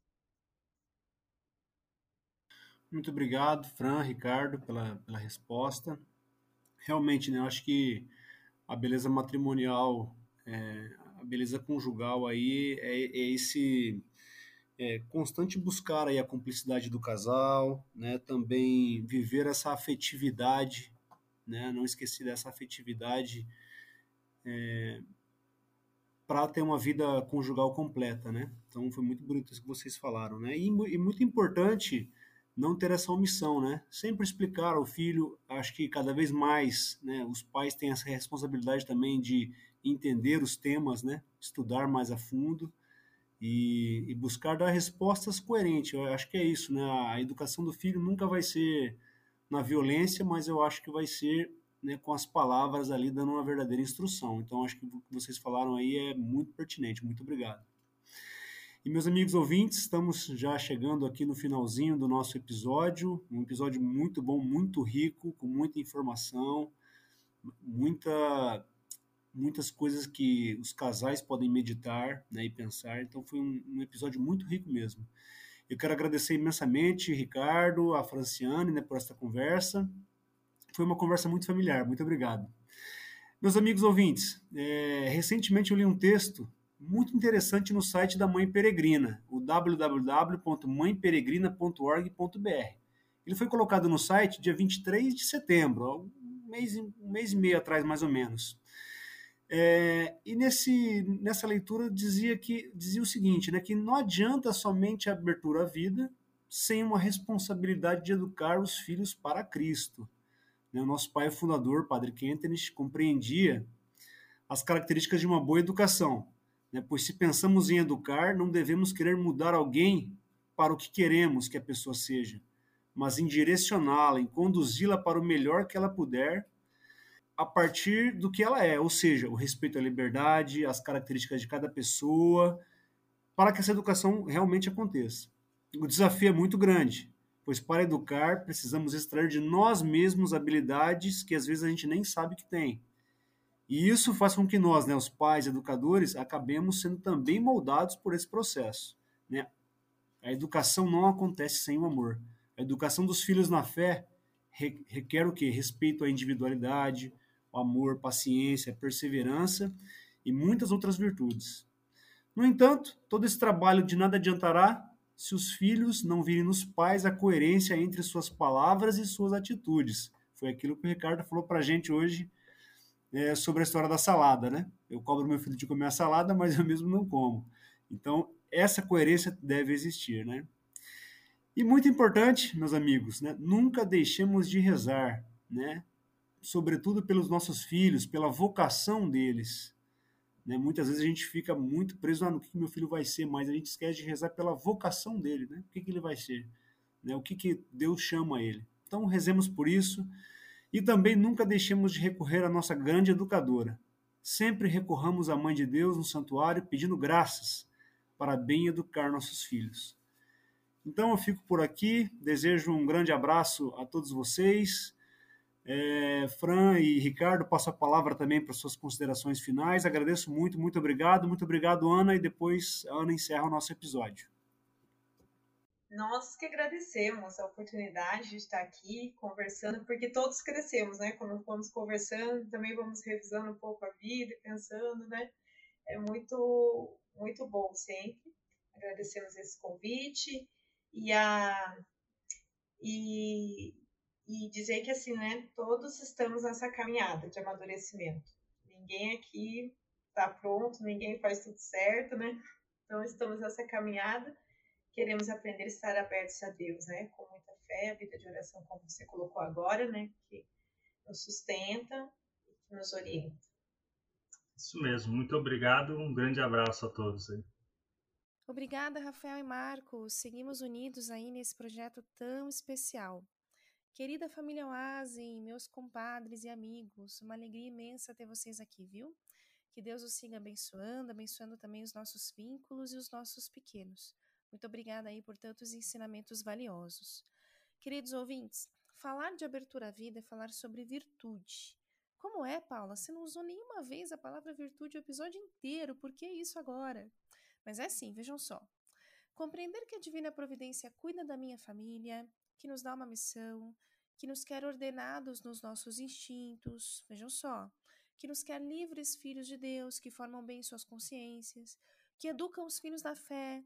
Muito obrigado, Fran, Ricardo, pela, pela resposta. Realmente, né, eu acho que a beleza matrimonial, é, a beleza conjugal aí é, é esse é, constante buscar aí a cumplicidade do casal, né? Também viver essa afetividade, né? Não esquecer dessa afetividade é, para ter uma vida conjugal completa, né? Então foi muito bonito isso que vocês falaram, né? E, e muito importante não ter essa omissão, né? Sempre explicar ao filho, acho que cada vez mais, né? Os pais têm essa responsabilidade também de entender os temas, né? Estudar mais a fundo e, e, buscar dar respostas coerentes. Eu acho que é isso, né? A educação do filho nunca vai ser na violência, mas eu acho que vai ser né, com as palavras ali dando uma verdadeira instrução. Então, acho que o que vocês falaram aí é muito pertinente. Muito obrigado. E meus amigos ouvintes, estamos já chegando aqui no finalzinho do nosso episódio, um episódio muito bom, muito rico, com muita informação, muita muitas coisas que os casais podem meditar né, e pensar. Então foi um, um, episódio muito rico mesmo. Eu quero agradecer imensamente Ricardo, a Franciane, né, por esta conversa. Foi uma conversa muito familiar. Muito obrigado. Meus amigos ouvintes, é, recentemente eu li um texto muito interessante no site da Mãe Peregrina, o www.mãeperegrina.org.br. Ele foi colocado no site dia 23 de setembro, um mês, um mês e meio atrás mais ou menos. É, e nesse, nessa leitura dizia que dizia o seguinte, né, que não adianta somente a abertura à vida, sem uma responsabilidade de educar os filhos para Cristo. Né? O nosso pai fundador, Padre Kentenich, compreendia as características de uma boa educação, né? pois se pensamos em educar, não devemos querer mudar alguém para o que queremos que a pessoa seja, mas em direcioná-la, em conduzi-la para o melhor que ela puder, a partir do que ela é, ou seja, o respeito à liberdade, as características de cada pessoa, para que essa educação realmente aconteça. O desafio é muito grande, pois para educar precisamos extrair de nós mesmos habilidades que às vezes a gente nem sabe que tem. E isso faz com que nós, né, os pais, educadores, acabemos sendo também moldados por esse processo. Né? A educação não acontece sem o amor. A educação dos filhos na fé requer o quê? Respeito à individualidade, amor, paciência, perseverança e muitas outras virtudes. No entanto, todo esse trabalho de nada adiantará se os filhos não virem nos pais a coerência entre suas palavras e suas atitudes. Foi aquilo que o Ricardo falou para a gente hoje é, sobre a história da salada, né? Eu cobro meu filho de comer a salada, mas eu mesmo não como. Então, essa coerência deve existir, né? E muito importante, meus amigos, né? nunca deixemos de rezar, né? sobretudo pelos nossos filhos, pela vocação deles. Né? Muitas vezes a gente fica muito preso ah, no que meu filho vai ser, mas a gente esquece de rezar pela vocação dele, né? o que, que ele vai ser, né? o que, que Deus chama ele. Então rezemos por isso e também nunca deixemos de recorrer à nossa grande educadora. Sempre recorramos à Mãe de Deus no santuário pedindo graças para bem educar nossos filhos. Então eu fico por aqui, desejo um grande abraço a todos vocês. É, Fran e Ricardo, passo a palavra também para suas considerações finais. Agradeço muito, muito obrigado. Muito obrigado, Ana, e depois a Ana encerra o nosso episódio. Nós que agradecemos a oportunidade de estar aqui conversando, porque todos crescemos, né? Quando vamos conversando, também vamos revisando um pouco a vida, pensando, né? É muito, muito bom sempre. Agradecemos esse convite e a e, e dizer que assim, né, todos estamos nessa caminhada de amadurecimento. Ninguém aqui está pronto, ninguém faz tudo certo, né? Então estamos nessa caminhada, queremos aprender a estar abertos a Deus, né? Com muita fé, a vida de oração, como você colocou agora, né? Que nos sustenta e que nos orienta. Isso mesmo, muito obrigado, um grande abraço a todos aí. Obrigada, Rafael e Marcos. Seguimos unidos aí nesse projeto tão especial. Querida família Oasis, meus compadres e amigos, uma alegria imensa ter vocês aqui, viu? Que Deus os siga abençoando, abençoando também os nossos vínculos e os nossos pequenos. Muito obrigada aí por tantos ensinamentos valiosos. Queridos ouvintes, falar de abertura à vida é falar sobre virtude. Como é, Paula? Você não usou nenhuma vez a palavra virtude o episódio inteiro, por que isso agora? Mas é assim, vejam só. Compreender que a divina providência cuida da minha família, que nos dá uma missão, que nos quer ordenados nos nossos instintos, vejam só, que nos quer livres filhos de Deus, que formam bem suas consciências, que educam os filhos da fé,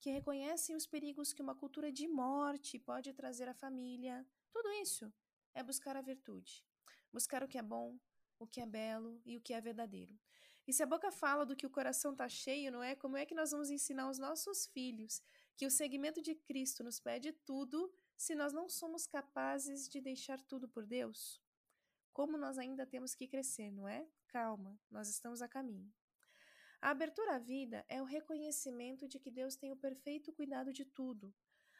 que reconhecem os perigos que uma cultura de morte pode trazer à família. Tudo isso é buscar a virtude, buscar o que é bom, o que é belo e o que é verdadeiro. E se a boca fala do que o coração está cheio, não é? Como é que nós vamos ensinar os nossos filhos que o segmento de Cristo nos pede tudo se nós não somos capazes de deixar tudo por Deus? Como nós ainda temos que crescer, não é? Calma, nós estamos a caminho. A abertura à vida é o reconhecimento de que Deus tem o perfeito cuidado de tudo,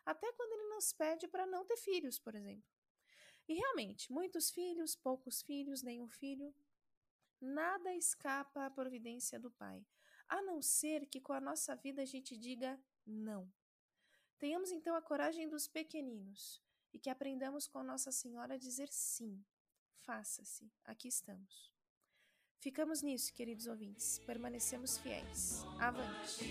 até quando Ele nos pede para não ter filhos, por exemplo. E realmente, muitos filhos, poucos filhos, nenhum filho, Nada escapa à providência do Pai, a não ser que com a nossa vida a gente diga não. Tenhamos então a coragem dos pequeninos e que aprendamos com Nossa Senhora a dizer sim. Faça-se, aqui estamos. Ficamos nisso, queridos ouvintes. Permanecemos fiéis. Avante!